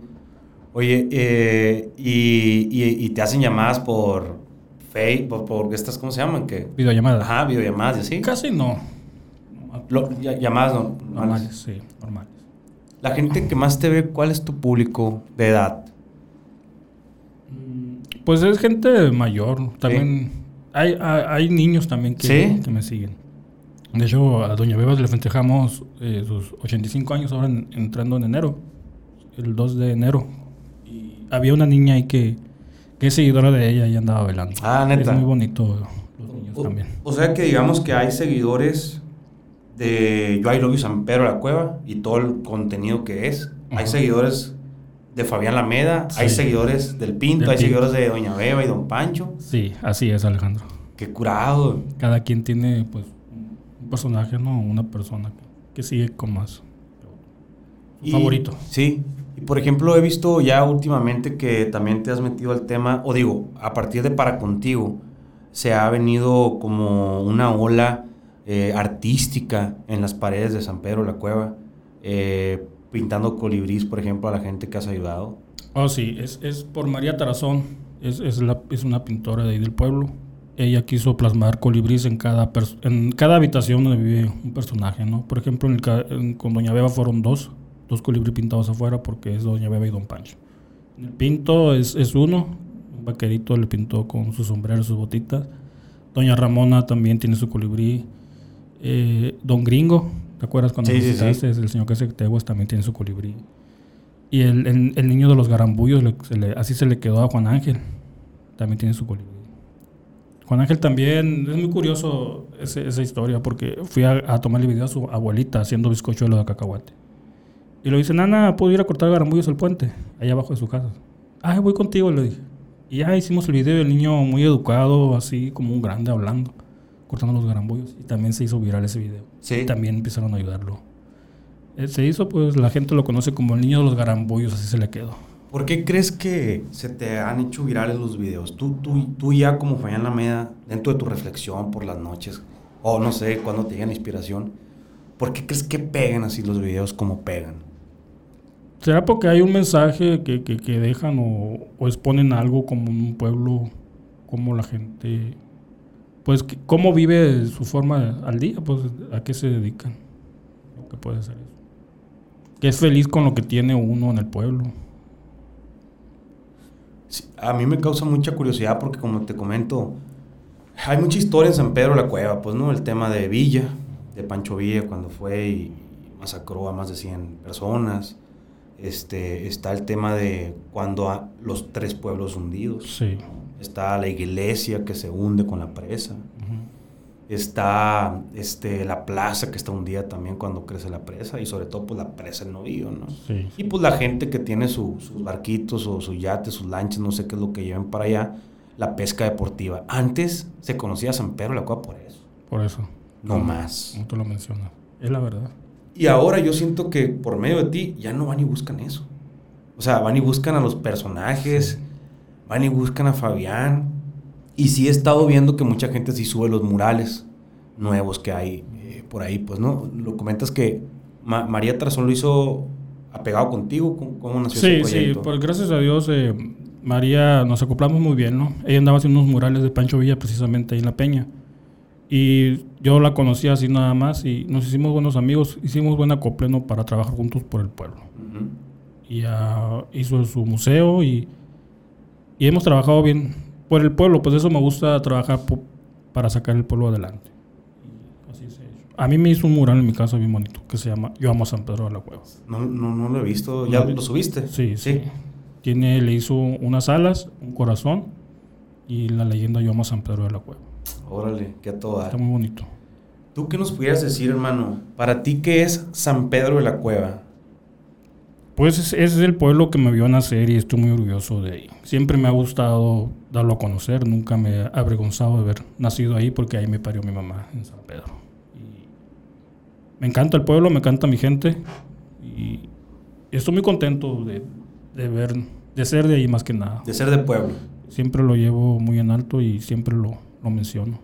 Oye, eh, y, y- y te hacen llamadas por Facebook, por, estas, ¿cómo se llaman? que Videollamada. Ajá, videollamadas y así. Casi no. Lo- llamadas no- Normales, sí, normales. La gente que más te ve, ¿cuál es tu público de edad? Pues es gente mayor. También hay, hay, hay niños también que, ¿Sí? que me siguen. De hecho, a Doña Bebas le festejamos eh, sus 85 años ahora en- entrando en enero. El 2 de enero. Había una niña ahí que, que es seguidora de ella y andaba bailando. Ah, neta. Es muy bonito los niños O, también. o sea que digamos que hay seguidores de Yo I Love You San Pedro de la Cueva y todo el contenido que es. Hay seguidores de Fabián Lameda, hay seguidores del Pinto, Del hay Pinto. seguidores de Doña Beba y Don Pancho. Sí, así es, Alejandro. Qué curado. Cada quien tiene, pues, un personaje, ¿no? Una persona que, que sigue con más. Y- Favorito. Sí. Por ejemplo, he visto ya últimamente que también te has metido al tema, o digo, a partir de Para Contigo, se ha venido como una ola eh, artística en las paredes de San Pedro la Cueva, eh, pintando colibrís, por ejemplo, a la gente que has ayudado. Oh, sí, es, es por María Tarazón. Es, es, la, es una pintora de ahí del pueblo. Ella quiso plasmar colibrís en cada, en cada habitación donde vive un personaje, ¿no? Por ejemplo, en el en- con Doña Beba fueron dos, dos colibrí pintados afuera porque es Doña Beba y Don Pancho. El pinto es, es uno, un vaquerito le pintó con su sombrero, sus botitas. Doña Ramona también tiene su colibrí. Eh, Don Gringo, ¿te acuerdas cuando Sí, sí, visitaste? Es El señor que hace teguas también tiene su colibrí. Y el, el- el niño de los garambullos, le- se le- así se le quedó a Juan Ángel. También tiene su colibrí. Juan Ángel también, es muy curioso ese- esa historia porque fui a, a tomarle video a su abuelita haciendo bizcochuelo de cacahuate. Y le dice, Nana, ¿puedo ir a cortar garambullos al puente? Allá abajo de su casa. Ah, voy contigo, le dije. Y ya hicimos el video y el niño muy educado, así como un grande hablando, cortando los garambullos. Y también se hizo viral ese video. Sí. Y también empezaron a ayudarlo. Eh, Se hizo, pues la gente lo conoce como el niño de los garambullos, así se le quedó. ¿Por qué crees que se te han hecho virales los videos? Tú, tú, tú ya como Fabián Lameda, dentro de tu reflexión por las noches, o no sé, cuando te llega la inspiración, ¿por qué crees que pegan así los videos como pegan? ¿Será porque hay un mensaje que, que- dejan o, exponen algo como un pueblo, como la gente, pues cómo vive su forma al día, pues a qué se dedican? Lo que puede ser eso. Que es feliz con lo que tiene uno en el pueblo. A mí me causa mucha curiosidad porque como te comento, hay mucha historia en San Pedro la Cueva, pues no, el tema de Villa, de Pancho Villa cuando fue y masacró a más de 100 personas. Este, está el tema de cuando los tres pueblos hundidos. Sí. Está la iglesia que se hunde con la presa. Está este, la plaza que está hundida también cuando crece la presa. Y sobre todo pues la presa el novillo, ¿no? Sí. Y pues la gente que tiene su- sus barquitos o sus yates, sus lanchas, no sé qué es lo que lleven para allá, la pesca deportiva. Antes se conocía San Pedro de la Cueva por eso, Por eso. no más. Como tú lo mencionas. Es la verdad. Y ahora yo siento que por medio de ti ya no van y buscan eso. O sea, van y buscan a los personajes, van y buscan a Fabián. Y sí he estado viendo que mucha gente sí sube los murales nuevos que hay eh, por ahí, pues, ¿no? Lo comentas que Ma- María Tarazón lo hizo apegado contigo. ¿Cómo, cómo nació Sí, ese sí, proyecto? pues gracias a Dios, eh, María, nos acoplamos muy bien, ¿no? Ella andaba haciendo unos murales de Pancho Villa precisamente ahí en La Peña. Y yo la conocía así nada más y nos hicimos buenos amigos, hicimos buen acople, ¿no? Para trabajar juntos por el pueblo. Y ya hizo su museo y, y hemos trabajado bien por el pueblo, pues eso me gusta trabajar po- para sacar el pueblo adelante. Así se. A mí me hizo un mural en mi casa bien bonito que se llama Yo amo a San Pedro de la Cueva. No, no, no lo he visto. ¿Ya lo subiste? Sí, sí. Tiene, le hizo unas alas, un corazón y la leyenda Yo amo a San Pedro de la Cueva. Órale, qué a todo dar. Está muy bonito. ¿Tú qué nos pudieras decir, hermano? Para ti, ¿qué es San Pedro de la Cueva? Pues es- es el pueblo que me vio nacer y estoy muy orgulloso de ahí. Siempre me ha gustado darlo a conocer, nunca me he avergonzado de haber nacido ahí porque ahí me parió mi mamá en San Pedro. Y me encanta el pueblo, me encanta mi gente y estoy muy contento de, de ver, de ser de ahí más que nada. De ser de pueblo. Siempre lo llevo muy en alto y siempre lo, lo menciono.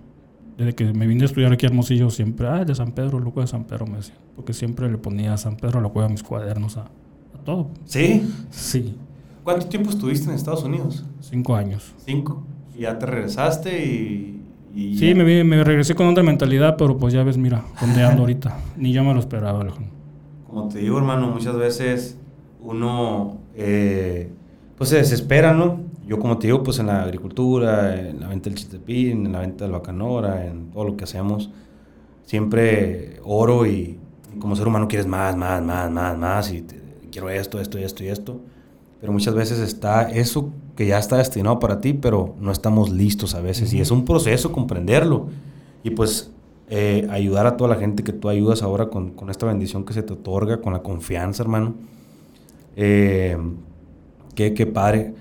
Desde que me vine a estudiar aquí a Hermosillo, siempre, ah, de San Pedro, loco de San Pedro, me decía. Porque siempre le ponía a San Pedro a la cueva mis cuadernos a, a todo. ¿Sí? Sí, ¿Cuánto tiempo estuviste en Estados Unidos? cinco años. Cinco. Y ya te regresaste y... y Sí, me, vi- me regresé con otra mentalidad, pero pues ya ves, mira, donde ando ahorita. Ni yo me lo esperaba, Alejandro. Como te digo, hermano, muchas veces uno... eh, pues se desespera, ¿no? Yo como te digo, pues en la agricultura, en la venta del chistepín, en la venta del bacanora, en todo lo que hacemos, siempre oro y, y como ser humano quieres más, más, más, más, más y te- quiero esto, esto esto y esto. Pero muchas veces está eso que ya está destinado para ti, pero no estamos listos a veces. Y es un proceso comprenderlo. Y pues eh, ayudar a toda la gente que tú ayudas ahora con, con esta bendición que se te otorga, con la confianza, hermano. Eh, qué, qué padre.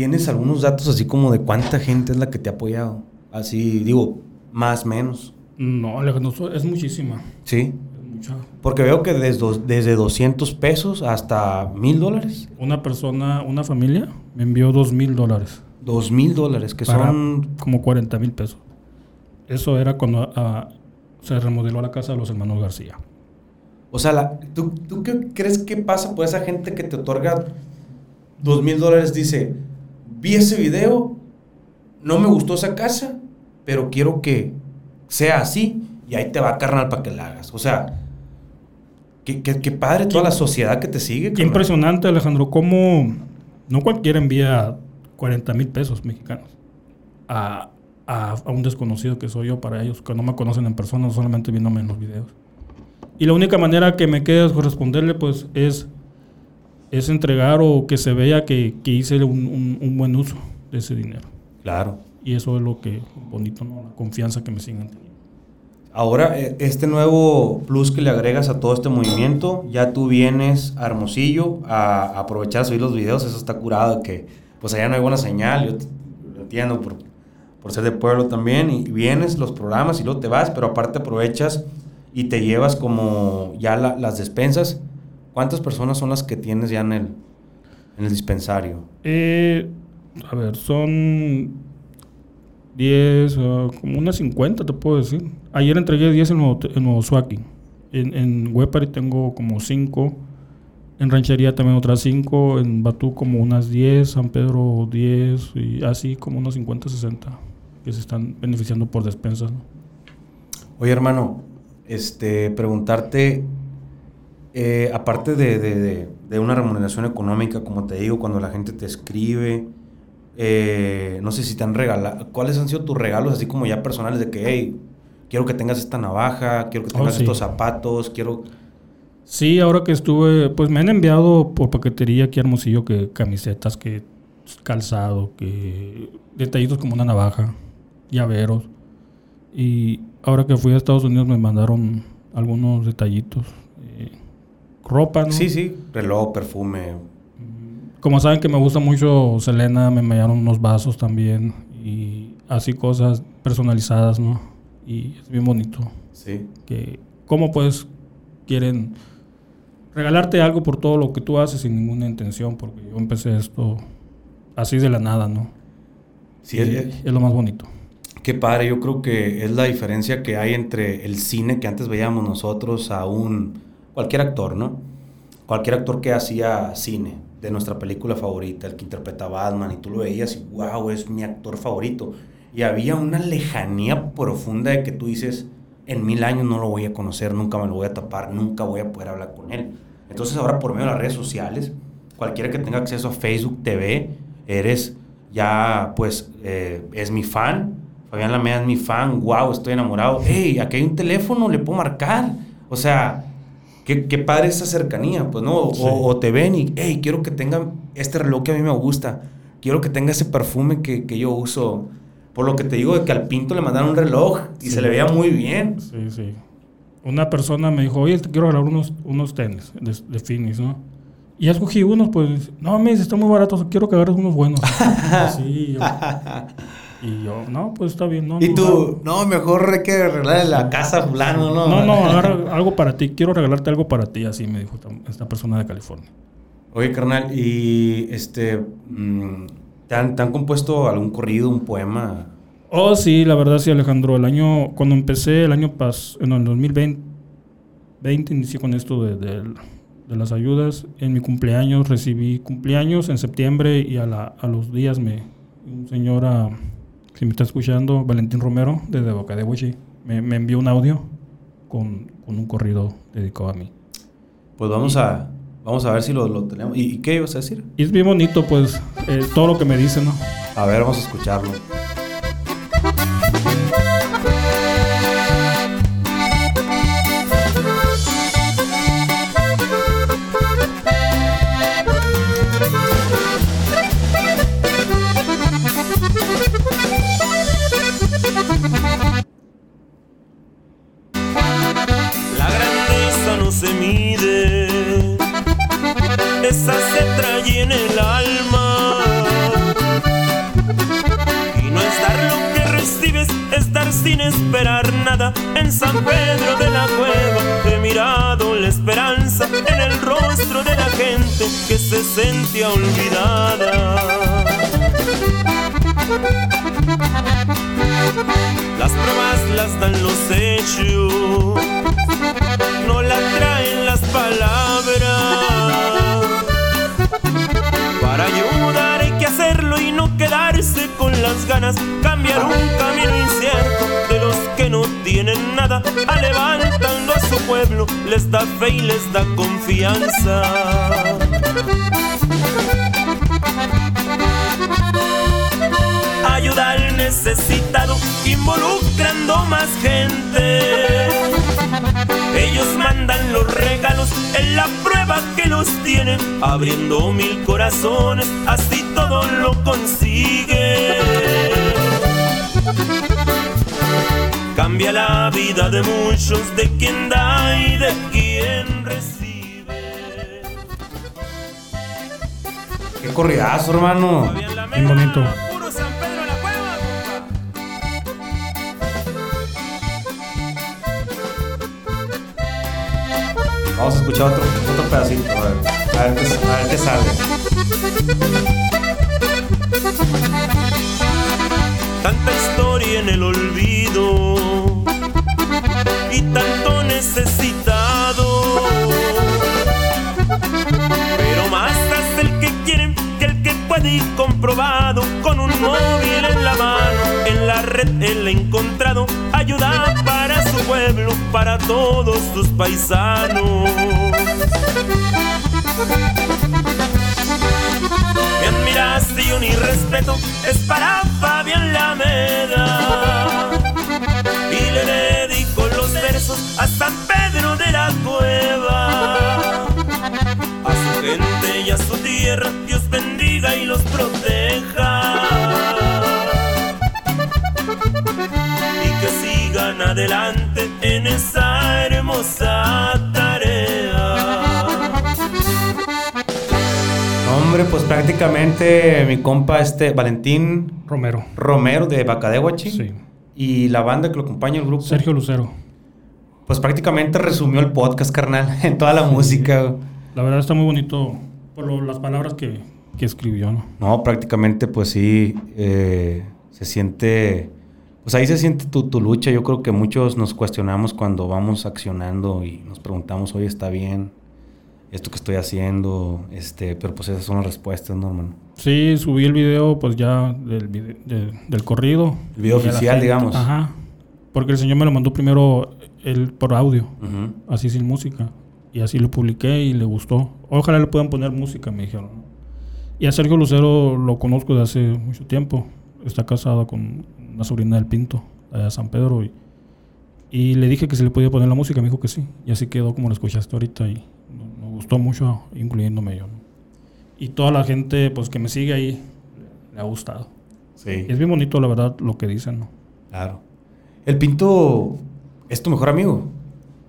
¿Tienes algunos datos así como de cuánta gente es la que te ha apoyado? Así, digo, más, menos. No, es muchísima. Sí. Es mucha. Porque veo que desde, desde 200 pesos hasta mil dólares. Una persona, una familia, me envió dos mil dólares. Dos mil dólares, que para son... como 40 mil pesos. Eso era cuando ah, se remodeló la casa de los hermanos García. O sea, la- ¿tú, ¿tú qué crees que pasa por esa gente que te otorga dos mil dólares? Dice, vi ese video, no me gustó esa casa, pero quiero que sea así y ahí te va carnal para que la hagas. O sea, qué, qué- qué padre toda la sociedad que te sigue. Qué carnal. impresionante, Alejandro, cómo no cualquiera envía 40 mil pesos mexicanos a, a- a un desconocido que soy yo para ellos, que no me conocen en persona, solamente viéndome en los videos. Y la única manera que me queda de corresponderle, pues, es, es entregar o que se vea que, que hice un, un- un buen uso de ese dinero. Claro. Y eso es lo que bonito, ¿no? La confianza que me siguen teniendo. Ahora, eh, este nuevo plus que le agregas a todo este movimiento, ya tú vienes a Hermosillo a, a aprovechar a subir los videos, eso está curado, que pues allá no hay buena señal, yo lo entiendo por, por ser de pueblo también, y vienes los programas y luego te vas, pero aparte aprovechas y te llevas como ya la- las despensas. ¿Cuántas personas son las que tienes ya en el, en el dispensario? Eh, a ver, son 10, ah, como unas 50 te puedo decir. Ayer entregué 10 en Nuevo, en. En, en Huepari tengo como 5. En Ranchería también otras 5. En Batú como unas 10. San Pedro 10. Y así como unos 50, 60 que se están beneficiando por despensas. ¿no? Oye, hermano, este, preguntarte, eh, aparte de, de- de- de una remuneración económica, como te digo, cuando la gente te escribe, eh, no sé si te han regalado, ¿cuáles han sido tus regalos así como ya personales de que, hey, quiero que tengas esta navaja, quiero que Oh, tengas sí. estos zapatos, quiero... Sí, ahora que estuve, pues me han enviado por paquetería aquí a Hermosillo que camisetas, que calzado, que detallitos como una navaja, llaveros. Y ahora que fui a Estados Unidos me mandaron algunos detallitos. Ropa, ¿no? Sí, sí, reloj, perfume. Como saben que me gusta mucho Selena, me enviaron unos vasos también. Y así cosas personalizadas, ¿no? Y es bien bonito Sí. que cómo pues quieren regalarte algo por todo lo que tú haces sin ninguna intención, porque yo empecé esto así de la nada, ¿no? Sí, es, es- lo más bonito. Qué padre, yo creo que es la diferencia que hay entre el cine que antes veíamos nosotros a un cualquier actor, ¿no? Cualquier actor que hacía cine de nuestra película favorita, el que interpreta Batman, y tú lo veías y wow, es mi actor favorito. Y había una lejanía profunda de que tú dices, en mil años no lo voy a conocer, nunca me lo voy a tapar, nunca voy a poder hablar con él. Entonces ahora por medio de las redes sociales, cualquiera que tenga acceso a Facebook TV, eres ya, pues, eh, es mi fan. Fabián Lameda es mi fan. Wow, estoy enamorado. Hey, aquí hay un teléfono, le puedo marcar. O sea, qué, qué padre esa cercanía, pues, ¿no? O, Sí. o te ven y, hey, quiero que tengan este reloj que a mí me gusta. Quiero que tenga ese perfume que, que yo uso. Por lo que te digo de que al Pinto le mandaron un reloj y Sí. se le veía muy bien. Sí, sí. Una persona me dijo, oye, te quiero regalar unos, unos tenis de, de Finis, ¿no? Y ya escogí unos, pues, no, me dice, están muy baratos, quiero que agarres unos buenos. sí, yo, y yo, no, pues está bien, no. Y no, tú, no, mejor hay que arreglar la casa a fulano, ¿no? No, no, agarra algo para ti, quiero regalarte algo para ti, así me dijo esta, persona de California. Oye, carnal, y este, mm, ¿te, han, te han compuesto algún corrido, un poema? Oh, sí, la verdad sí, Alejandro. El año, cuando empecé el año pasado, en el 2020, 20, inicié con esto de, de- de las ayudas. En mi cumpleaños recibí cumpleaños en septiembre y a, la- a los días me, un señor, ah, si me está escuchando, Valentín Romero, desde Boca de Huichi, me, me envió un audio con, con un corrido dedicado a mí. Pues vamos a, vamos a ver si lo, lo tenemos. ¿Y, y qué ibas a decir? Y es bien bonito, pues, eh, todo lo que me dice, ¿no? A ver, vamos a escucharlo. Esperar nada. En San Pedro de la Cueva he mirado la esperanza en el rostro de la gente que se sentía olvidada. Las pruebas las dan los hechos, no la traen las palabras. Para ayudar hay que hacerlo y no con las ganas. Cambiar un camino incierto de los que no tienen nada. A levantando a su pueblo, les da fe y les da confianza. ayuda al necesitado, involucrando más gente. Ellos mandan los regalos en la prueba que los tienen, abriendo mil corazones, así todo lo consigue. Cambia la vida de muchos, de quien da y de quien recibe. Qué corridazo, hermano. Bien bonito. Vamos a escuchar otro, pedacito. A ver, a ver, qué, a ver qué sale. Tanta historia en el olvido y tanto necesitado. Pero más hace el que quiere que el que puede y comprobado. Con un móvil en la mano, en la red él ha encontrado ayuda pueblo, para todos sus paisanos. Mi admiración y respeto es para Fabián Lameda. Y le dedico los versos a San Pedro de la Cueva. A su gente y a su tierra, Pues prácticamente mi compa este Valentín Romero. Romero de Bacadehuachi Sí. y la banda que lo acompaña el grupo. Sergio Lucero. Pues prácticamente resumió el podcast, carnal, en toda la música. La verdad está muy bonito por lo- las palabras que, que escribió, ¿no? No, prácticamente pues sí, eh, se siente, pues ahí se siente tu, tu lucha. Yo creo que muchos nos cuestionamos cuando vamos accionando y nos preguntamos, oye, ¿está bien esto que estoy haciendo? Este, pero pues esas son las respuestas, ¿no, hermano? Sí, subí el video pues ya del, vide- de- del corrido. El video oficial, digamos. Ajá. Porque el señor me lo mandó primero él por audio, Ujú. así sin música. Y así lo publiqué y le gustó. Ojalá le puedan poner música, me dijeron. Y a Sergio Lucero lo conozco de hace mucho tiempo. Está casado con una sobrina del Pinto, allá de San Pedro. Y, y le dije que se le podía poner la música, me dijo que sí. Y así quedó como lo escuchaste ahorita y gustó mucho, incluyéndome yo. Y toda la gente pues que me sigue ahí le ha gustado. Sí, Y es bien bonito, la verdad, lo que dicen, ¿no? claro. El Pinto es tu mejor amigo.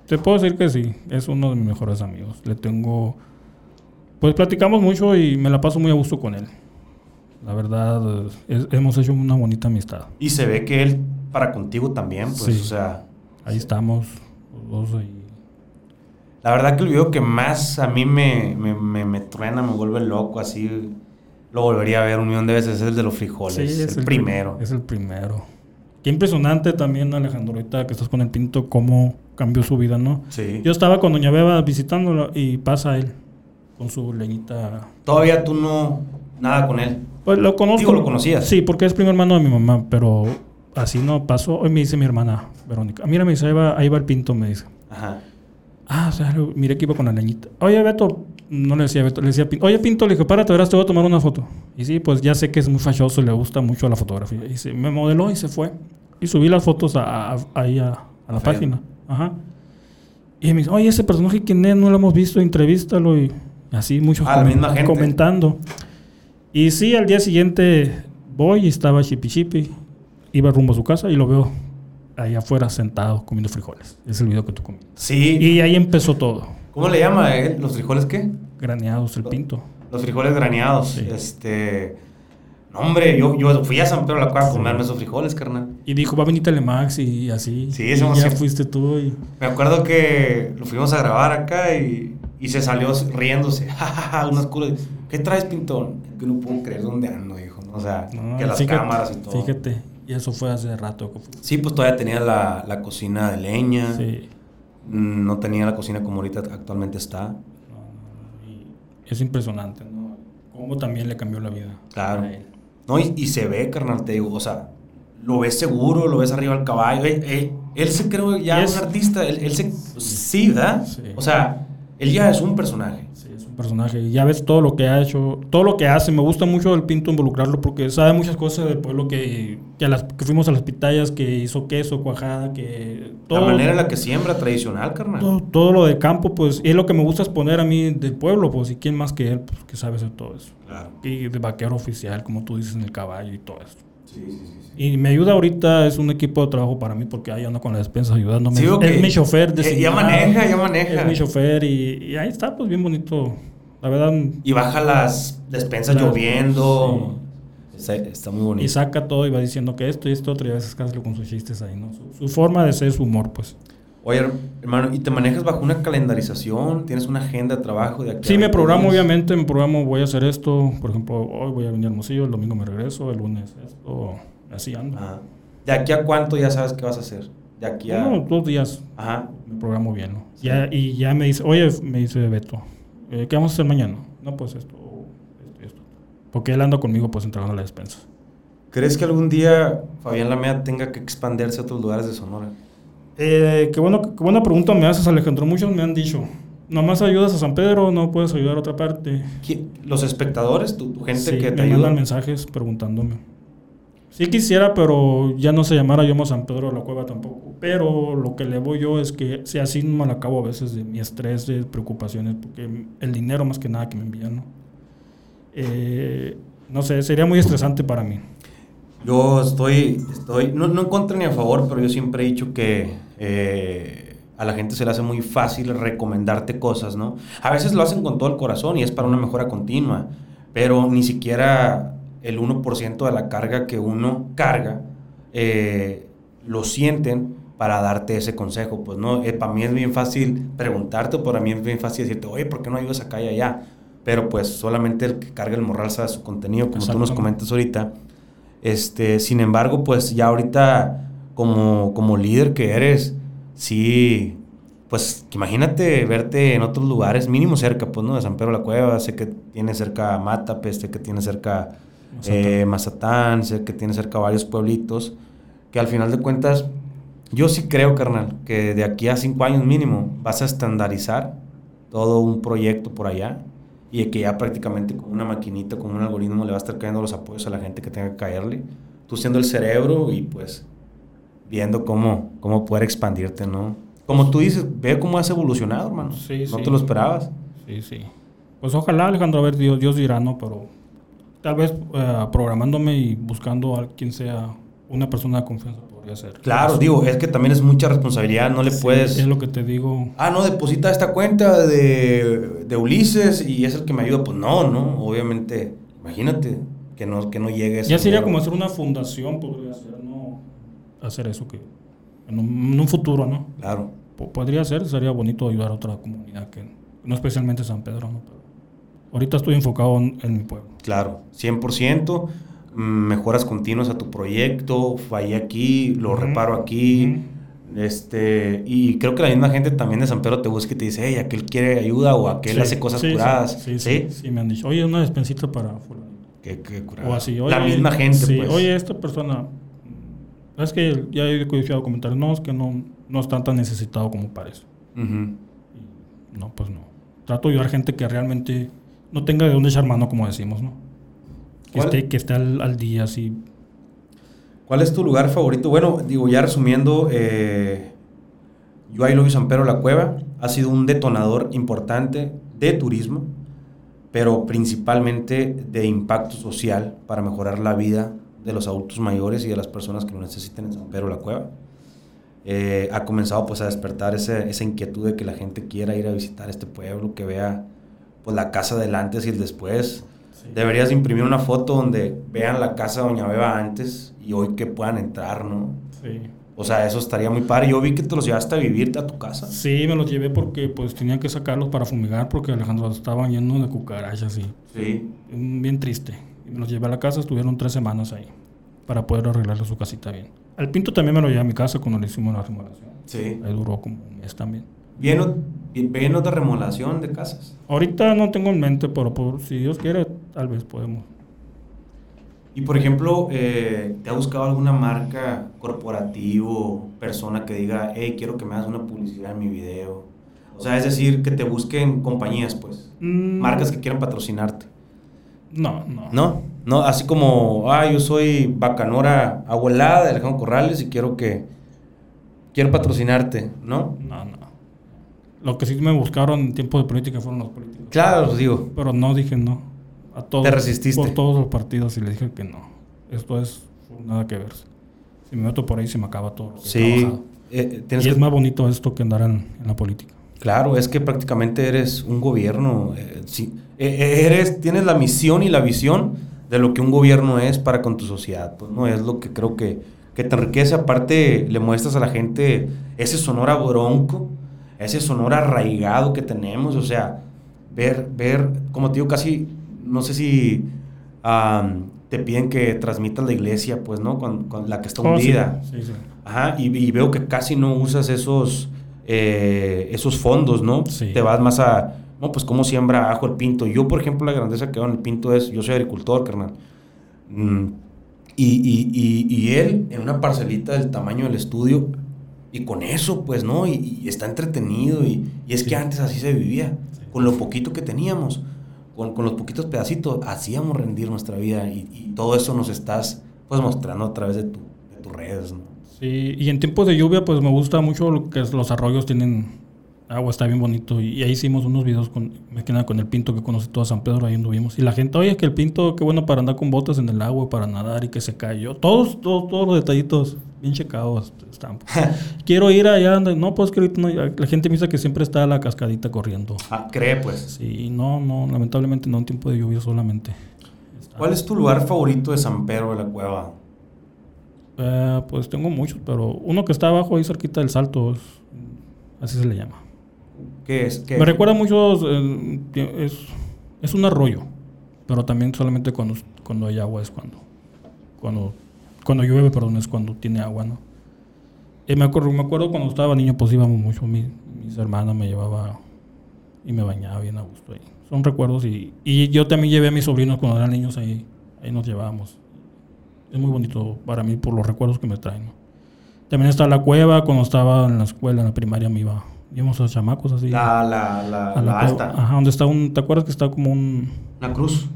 Te puedo decir que sí, es uno de mis mejores amigos. Le tengo. Pues platicamos mucho y me la paso muy a gusto con él. La verdad, es- hemos hecho una bonita amistad. Y se ve que él para contigo también, pues, Sí. o sea, Ahí estamos, los dos ahí. La verdad que el video que más a mí me, me, me, me truena, me vuelve loco, así lo volvería a ver un millón de veces, es el de los frijoles, es el, primero. Es el primero. Qué impresionante también, Alejandro, ahorita que estás con el Pinto, cómo cambió su vida, ¿no? Sí. Yo estaba con Doña Beba visitándolo y pasa él con su leñita. Todavía tú no, nada con él. Pues lo conozco. Digo, ¿lo conocías? Sí, porque es primo hermano de mi mamá, pero así no pasó. Hoy me dice mi hermana, Verónica. "Ah, Mira, me dice, ahí va, ahí va el Pinto, me dice. Ajá. Ah, o sea, lo- miré que iba con la leñita. Oye, Beto, no le decía Beto, le decía Pinto, oye Pinto, le dije, párate, verás, te voy a tomar una foto. Y sí, pues ya sé que es muy fachoso, le gusta mucho la fotografía. Y se, me modeló y se fue. Y subí las fotos a, a- ahí a, a la página. Ajá. Y me dice, oye, ese personaje, ¿quién es? No lo hemos visto, entrevístalo. Y así muchos Ah, comentando. Y sí, al día siguiente voy y estaba Chipi Chipi. Iba rumbo a su casa y lo veo ahí afuera sentado comiendo frijoles. Es el video que tú comiste. Sí. Y ahí empezó todo. ¿Cómo le llama él? ¿Los frijoles qué? Graneados el pinto. Los frijoles graneados. Sí. Este. No, hombre, yo, yo fui a San Pedro de la Cueva a comerme esos frijoles, carnal. Y dijo, va a venir Telemax y así. Sí, y ese ya fuiste tú y... Me acuerdo que lo fuimos a grabar acá y, y se salió riéndose. Unas curas. ¿Qué traes, Pintón? Que no puedo creer dónde ando, dijo. O sea, No, que las fíjate, cámaras y todo. Fíjate, y eso fue hace rato. Sí, pues todavía tenía la, la cocina de leña. Sí. No tenía la cocina como ahorita actualmente está. Y es impresionante, ¿no? Cómo también le cambió la vida. Claro. No, y, y se ve, carnal, te digo, o sea, lo ves seguro, lo ves arriba del caballo. él se creo ya es- un artista, él, él se... Sí, ¿verdad? Sí. O sea, él ya es un personaje. Sí, personaje. Y ya ves todo lo que ha hecho, todo lo que hace. Me gusta mucho el Pinto involucrarlo porque sabe muchas cosas del pueblo que, que, a las, que fuimos a las pitayas, que hizo queso, cuajada, que todo. la manera en la que siembra tradicional, carnal. todo, todo lo de campo, pues, y es lo que me gusta exponer a mí del pueblo, pues, y quién más que él, pues, que sabe hacer todo eso. Claro. Y de vaquero oficial, como tú dices, en el caballo y todo eso. Sí, sí, sí. sí. Y me ayuda ahorita, es un equipo de trabajo para mí porque ahí ando con la despensa ayudándome. Es mi chofer Ya- ya designado. maneja, ya maneja. Es mi chofer y, y ahí está, pues bien bonito. La verdad, Y baja las despensas Las- lloviendo. Está, está muy bonito. y saca todo y va diciendo que esto y esto otro y a veces casi con sus chistes ahí, ¿no? Su, su forma de ser, su humor, pues. Oye, hermano, ¿y te manejas bajo una calendarización? ¿Tienes una agenda de trabajo de Sí, me 20 programo, obviamente, me programo, voy a hacer esto. Por ejemplo, hoy voy a venir a Hermosillo, el domingo me regreso, el lunes esto, así ando. Ajá. ¿De aquí a cuánto ya sabes qué vas a hacer? De aquí a... Uno, dos días Ajá. me programo bien, ¿no? Sí. Ya, y ya me dice, oye, me dice Beto, eh, ¿qué vamos a hacer mañana? No, pues esto, esto y esto. Porque él anda conmigo, pues, entregando la despensa. ¿Crees que algún día Fabián Lamea tenga que expandirse a otros lugares de Sonora? Eh, qué, bueno, qué buena pregunta me haces, Alejandro. Muchos me han dicho, nomás ayudas a San Pedro, no puedes ayudar a otra parte. ¿Qui- ¿Los espectadores, tu, tu gente Sí, que te me ayuda? mandan mensajes preguntándome. Sí quisiera, pero ya no se llamara yo más San Pedro de la Cueva tampoco. Pero lo que le voy yo es que si así me la acabo a veces de mi estrés, de preocupaciones, porque el dinero más que nada que me envían, ¿no? Eh, no sé, sería muy estresante para mí. Yo estoy, estoy no, no en contra ni a favor, pero yo siempre he dicho que eh, a la gente se le hace muy fácil recomendarte cosas, ¿no? A veces lo hacen con todo el corazón y es para una mejora continua, pero ni siquiera el 1% de la carga que uno carga eh, lo sienten para darte ese consejo, pues no, Eh, para mí es bien fácil preguntarte, para mí es bien fácil decirte, oye, ¿por qué no ayudas acá y allá? Pero pues solamente el que carga el morral sabe su contenido, como tú nos comentas ahorita. Este, sin embargo, pues ya ahorita como, como líder que eres, sí, pues imagínate verte en otros lugares, mínimo cerca, pues, ¿no? De San Pedro de la Cueva, sé que tiene cerca Matape, sé que tiene cerca Mazatán. eh, Mazatán, sé que tiene cerca varios pueblitos, que al final de cuentas, yo sí creo, carnal, que de aquí a cinco años mínimo vas a estandarizar todo un proyecto por allá y que ya prácticamente con una maquinita, con un algoritmo le va a estar cayendo los apoyos a la gente que tenga que caerle. Tú siendo el cerebro y pues viendo cómo, cómo poder expandirte, ¿no? Como tú dices, ve cómo has evolucionado, hermano. Sí, no sí. te lo esperabas. Sí, sí. Pues ojalá, Alejandro, a ver, Dios, Dios dirá, ¿no? Pero tal vez eh, programándome y buscando a quien sea una persona de confianza podría ser. Claro, digo, es que también es mucha responsabilidad, no le Sí, puedes... Es lo que te digo. Ah, no, deposita esta cuenta de, de Ulises y es el que me ayuda. Pues no, no, obviamente, imagínate que no, que no llegue Ya sería dinero. como hacer una fundación, podría ser, ¿no? Hacer eso que en un, en un futuro, ¿no? Claro. Po- Podría ser, sería bonito ayudar a otra comunidad, que no especialmente San Pedro, ¿no? Pero ahorita estoy enfocado en, en mi pueblo. Claro, 100%, mm, mejoras continuas a tu proyecto, fallé aquí, lo reparo aquí, este, y creo que la misma gente también de San Pedro te busca y te dice, hey, aquel quiere ayuda o aquel Sí, hace cosas sí, curadas, Sí, sí, me han dicho, oye, una despensita para. Qué, qué curado. O así, oye, la misma gente, pues. Oye, esta persona, es que ya he codificado comentarios, no, es que no, no están tan necesitado como parece. Ujú. Y no, pues no. trato de ayudar gente que realmente no tenga de dónde echar mano, como decimos, ¿no? Que ¿Cuál? esté, que esté al, al día, así. ¿Cuál es tu lugar favorito? Bueno, digo, ya resumiendo, eh, yo ahí lo vi San Pedro la Cueva. Ha sido un detonador importante de turismo, pero principalmente de impacto social para mejorar la vida de los adultos mayores y de las personas que lo necesiten en San Pedro la Cueva. Eh, ha comenzado pues a despertar ese- esa inquietud de que la gente quiera ir a visitar este pueblo, que vea pues la casa del antes y el después. Deberías de imprimir una foto donde vean la casa de Doña Beba antes y hoy que puedan entrar, ¿no? Sí. O sea, eso estaría muy padre. Yo vi que te los llevaste a vivir a tu casa. Sí, me los llevé porque pues tenían que sacarlos para fumigar porque Alejandro estaban llenos de cucarachas y Sí. mm, bien triste. Me los llevé a la casa, estuvieron tres semanas ahí para poder arreglarle su casita bien. Al Pinto también me lo llevé a mi casa cuando le hicimos la remodelación. Sí. Ahí duró como un mes también. Bien, o- bien de remodelación de casas. Ahorita no tengo en mente, pero por, si Dios quiere, tal vez podemos. Y por ejemplo, eh, ¿te ha buscado alguna marca corporativo, persona que diga, hey, quiero que me hagas una publicidad en mi video? O sea, es decir, que te busquen compañías, pues. Mm, Marcas que quieran patrocinarte. No, no. ¿No? No, así como, ah, yo soy Bacanora Abuelada de Alejandro Corrales y quiero que. Quiero patrocinarte, ¿no? No, no. Lo que sí me buscaron en tiempo de política fueron los políticos. Claro, os digo. Pero no dije no. A todos. Te resististe. Por todos los partidos y le dije que no. Esto es nada que ver. Si me meto por ahí se me acaba todo. Sí. eh, tienes Y es que- más bonito esto que andar en, en la política. Claro, es que prácticamente eres un gobierno. eh, sí, eh, eh, eres, tienes la misión y la visión de lo que un gobierno es para con tu sociedad. Pues, ¿no? Es lo que creo que, que te enriquece. Aparte, le muestras a la gente ese sonora bronco, ese sonora arraigado que tenemos. O sea, ver, ver, como te digo, casi, no sé si te piden que transmitas la iglesia, pues, ¿no? Con, con la que está Oh, sí. hundida. Sí, sí. Ajá, y, y veo que casi no usas esos, eh, esos fondos, ¿no? Sí. Te vas más a, no, pues cómo siembra ajo el pinto. Yo, por ejemplo, la grandeza que veo en el pinto es, yo soy agricultor, carnal. Mm, y, y, y, y él, en una parcelita del tamaño del estudio, y con eso, pues, ¿no? Y, y está entretenido, y, y es que antes así se vivía, con lo poquito que teníamos, con, los poquitos pedacitos, hacíamos rendir nuestra vida, y, y todo eso nos estás, pues, mostrando a través de, tu, de tus redes, ¿no? Sí, y en tiempos de lluvia, pues me gusta mucho lo que los arroyos tienen agua, está bien bonito. Y, y ahí hicimos unos videos con, me queda con el pinto que conoce todo San Pedro, ahí anduvimos. Y la gente, oye, que el pinto, qué bueno para andar con botas en el agua, para nadar y que se cayó. Todos, todos, todos los detallitos bien checados están. Quiero ir allá, no, pues que ahorita no, la gente me dice que siempre está la cascadita corriendo. Ah, cree, pues. Sí, no, no, lamentablemente no en tiempo de lluvia solamente. ¿Cuál es tu lugar favorito de San Pedro de la Cueva? Eh, pues tengo muchos, pero uno que está abajo ahí cerquita del salto, así se le llama. ¿Qué es? ¿Qué? Me recuerda mucho, eh, es, es un arroyo, pero también solamente cuando, cuando hay agua es cuando, cuando, cuando llueve, perdón, es cuando tiene agua, ¿no? Me acuerdo, me acuerdo cuando estaba niño, pues íbamos mucho, mi- mis hermanas me llevaba y me bañaba bien a gusto ahí. Son recuerdos y, y yo también llevé a mis sobrinos cuando eran niños ahí, ahí nos llevábamos. Es muy bonito para mí por los recuerdos que me traen, ¿no? También está la cueva, cuando estaba en la escuela, en la primaria me iba, íbamos a chamacos así. La, la, la, A la la alta. Ajá, donde está un. ¿Te acuerdas que está como un. Una cruz.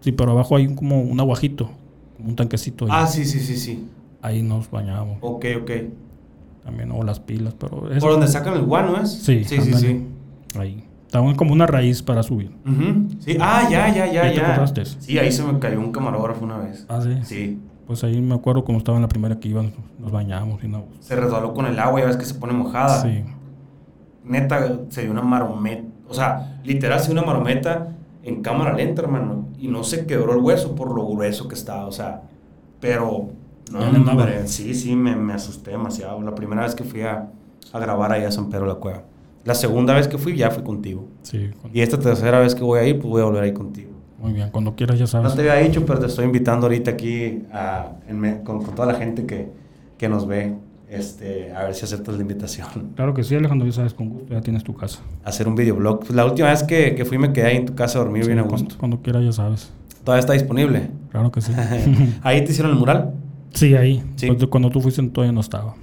Sí, pero abajo hay un- como un aguajito, como un tanquecito. ahí. Ah, sí, sí, sí, sí. Ahí nos bañábamos Ok, ok. también, o las pilas, pero. eso- Por donde sacan el guano, ¿es? Sí, sí, sí. sí. Ahí. Estaba como una raíz para subir. Ujú, sí. Ah, ya, ya, ya, ¿Ya te ya. Sí, ahí se me cayó un camarógrafo una vez. Ah, sí. Sí. Pues ahí me acuerdo como estaba en la primera que iban, nos bañábamos y no. Se resbaló con el agua, ya ves que se pone mojada. Sí. Neta, se dio una marometa. O sea, literal se dio una marometa en cámara lenta, hermano. Y no se quebró el hueso por lo grueso que estaba. O sea, pero. No, andaba. hombre, sí, sí, me, me asusté demasiado. La primera vez que fui a, a grabar ahí a San Pedro de la Cueva. La segunda vez que fui ya fui contigo. Sí. cuando- Y esta tercera vez que voy a ir, pues voy a volver a ir contigo. Muy bien, cuando quieras ya No sabes. te había dicho, pero te estoy invitando ahorita aquí a- en con, con toda la gente que, que nos ve. Este, a ver si aceptas la invitación. Claro que sí, Alejandro, ya sabes, con gusto, ya tienes tu casa. hacer un videoblog. Pues la última vez que, que fui me quedé ahí en tu casa a dormir Sí, bien a cuando, gusto. cuando quieras ya sabes. Todavía está disponible. Claro que sí. ahí te hicieron el mural. sí, ahí. Sí. Pues, cuando tú fuiste todavía no estaba.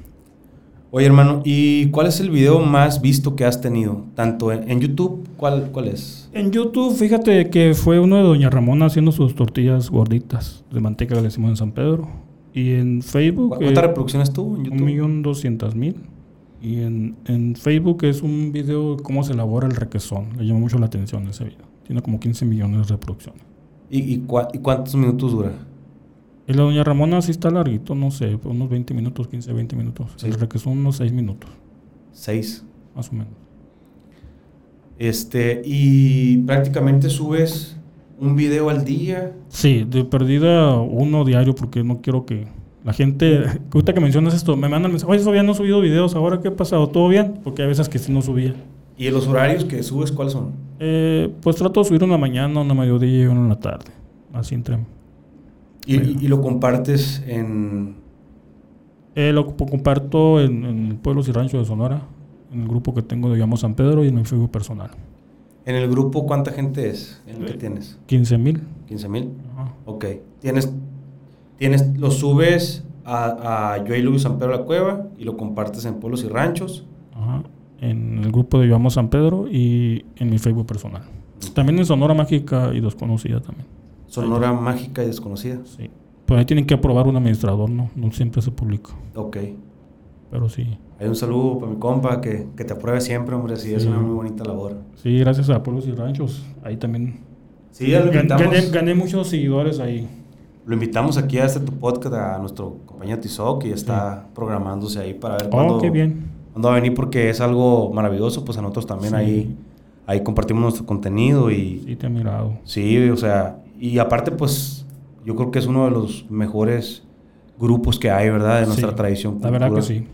Oye, hermano, ¿y cuál es el video más visto que has tenido? Tanto en, en YouTube, ¿cuál, ¿cuál es? En YouTube, fíjate que fue uno de Doña Ramona haciendo sus tortillas gorditas de manteca que le hicimos en San Pedro. Y en Facebook... ¿Cu- ¿Cuántas eh, reproducciones tuvo en Un YouTube? millón doscientas mil. Y en, en Facebook es un video de cómo se elabora el requesón. Le llama mucho la atención ese video. Tiene como 15 millones de reproducciones. ¿Y, y, cua- y cuántos minutos dura? Y la Doña Ramona sí está larguito, no sé, unos 20 minutos, 15, 20 minutos. Sí. El requesón unos 6 minutos, Seis. más o menos. Este, y prácticamente subes un video al día. Sí, de perdida uno diario porque no quiero que la gente, ahorita que mencionas esto, me mandan mensajes, oye Fabián, no he subido videos, ¿ahora qué ha pasado? ¿Todo bien? Porque hay veces que sí no subía. ¿Y los horarios que subes cuáles son? Eh, pues trato de subir una mañana, una mediodía y una en la tarde. Así entre... Y, y- y lo compartes en... Eh, lo co- comparto en, en Pueblos y Ranchos de Sonora, en el grupo que tengo de Llamo San Pedro y en mi Facebook personal. En el grupo, ¿cuánta gente es en el que tienes? 15 mil. ¿15 mil? Ok. ¿Tienes, tienes, lo subes a, a Yo y Luis San Pedro la Cueva y lo compartes en Pueblos y Ranchos. Ajá. En el grupo de Yo Amo San Pedro y en mi Facebook personal. También en Sonora Mágica y Desconocida también. Sonora Mágica y Desconocida. Sí. Pero ahí tienen que aprobar un administrador, ¿no? No siempre se publica. Ok. Pero sí. Hay un saludo para mi compa que, que te apruebe siempre, hombre. Sí, es Sí. una muy bonita labor. Sí, gracias a Pueblos y Ranchos. Ahí también. Sí, lo invitamos. gané, gané muchos seguidores ahí. Lo invitamos aquí a este tu podcast a nuestro compañero Tizoc y está programándose ahí para ver cuándo, Oh, qué bien. cuándo va a venir porque es algo maravilloso. Pues a nosotros también Sí. ahí, ahí compartimos nuestro contenido y Sí, te he mirado. sí, o sea, y aparte pues yo creo que es uno de los mejores grupos que hay, ¿verdad? De nuestra Sí, tradición. La verdad que cultura. sí.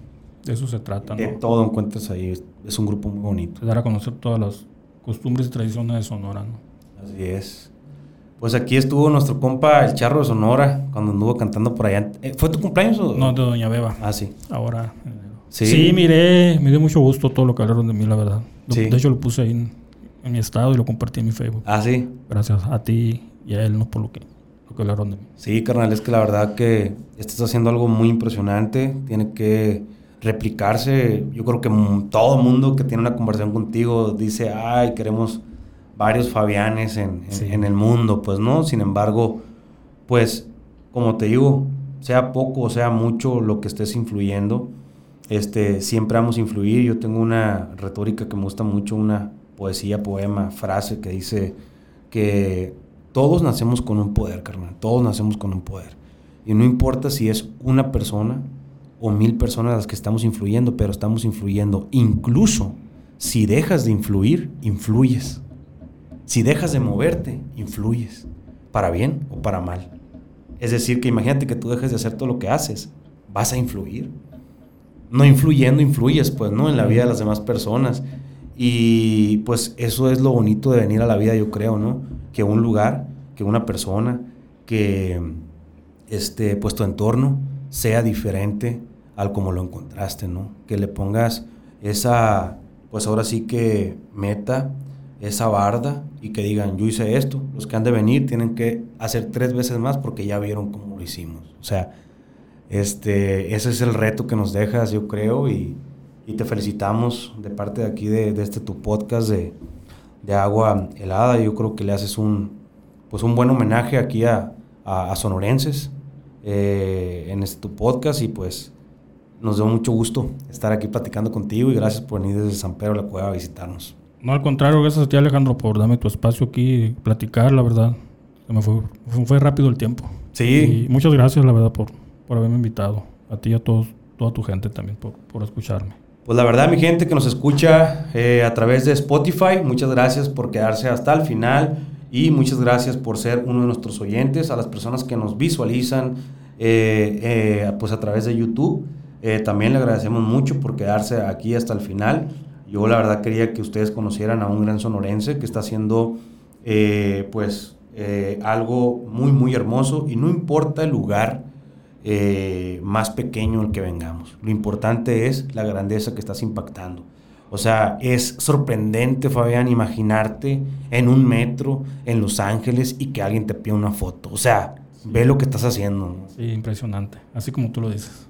De eso se trata, De ¿no? todo encuentras ahí. Es, un grupo muy bonito. Dar a conocer todas las costumbres y tradiciones de Sonora, ¿no? Así es. Pues aquí estuvo nuestro compa el Charro de Sonora cuando anduvo cantando por allá. Eh, ¿Fue tu cumpleaños o...? No, de Doña Beba. Ah, sí. Ahora. Sí. Sí. miré, me dio mucho gusto todo lo que hablaron de mí, la verdad. Lo- Sí. De hecho, lo puse ahí en, en mi estado y lo compartí en mi Facebook. Ah, sí. Gracias a ti y a él, no por lo que, lo que hablaron de mí. Sí, carnal, es que la verdad que estás haciendo algo muy impresionante. Tiene que replicarse. Yo creo que todo mundo que tiene una conversación contigo dice, ay, queremos varios Fabianes en, en- Sí. en el mundo. Pues no, sin embargo, pues, como te digo, sea poco o sea mucho lo que estés influyendo, este, siempre vamos a influir. Yo tengo una retórica que me gusta mucho, una poesía, poema, frase que dice que todos nacemos con un poder, carnal. Todos nacemos con un poder. Y no importa si es una persona o mil personas las que estamos influyendo, pero estamos influyendo. Incluso si dejas de influir, influyes. Si dejas de moverte, influyes. Para bien o para mal. Es decir, que imagínate que tú dejes de hacer todo lo que haces. Vas a influir. No influyendo, influyes, pues, ¿no? En la vida de las demás personas. Y pues eso es lo bonito de venir a la vida, yo creo, ¿no? Que un lugar, que una persona, que este, pues tu entorno sea diferente al como lo encontraste, ¿no? Que le pongas esa, pues ahora sí que meta, esa barda y que digan, yo hice esto, los que han de venir tienen que hacer tres veces más porque ya vieron cómo lo hicimos. O sea, este, ese es el reto que nos dejas, yo creo, y, y te felicitamos de parte de aquí de, de este tu podcast de, de agua helada. Yo creo que le haces un, pues un buen homenaje aquí a, a, a sonorenses eh, en este tu podcast y pues nos dio mucho gusto estar aquí platicando contigo y gracias por venir desde San Pedro de la Cueva a visitarnos. No, al contrario, gracias a ti, Alejandro, por darme tu espacio aquí y platicar, la verdad. Se me fue, fue, fue rápido el tiempo. Sí, Y muchas gracias, la verdad, por, por haberme invitado. A ti y a todos, toda tu gente también, por, por escucharme. Pues la verdad, mi gente que nos escucha eh, a través de Spotify, muchas gracias por quedarse hasta el final y muchas gracias por ser uno de nuestros oyentes, a las personas que nos visualizan eh, eh, pues a través de YouTube. eh, también le agradecemos mucho por quedarse aquí hasta el final. Yo la verdad quería que ustedes conocieran a un gran sonorense que está haciendo pues algo muy muy hermoso y no importa el lugar más pequeño el que vengamos. Lo importante es la grandeza que estás impactando. O sea, es sorprendente, Fabián, imaginarte en un metro en Los Ángeles y que alguien te pida una foto. O sea, ve lo que estás haciendo. ¿no? Sí, impresionante, así como tú lo dices.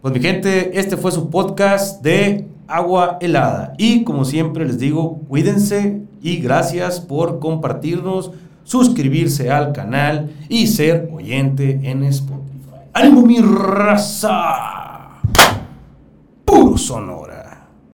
Pues mi gente, este fue su podcast de agua helada. Y como siempre les digo, cuídense y gracias por compartirnos, suscribirse al canal y ser oyente en Spotify. ¡Ánimo mi raza! Puro sonora.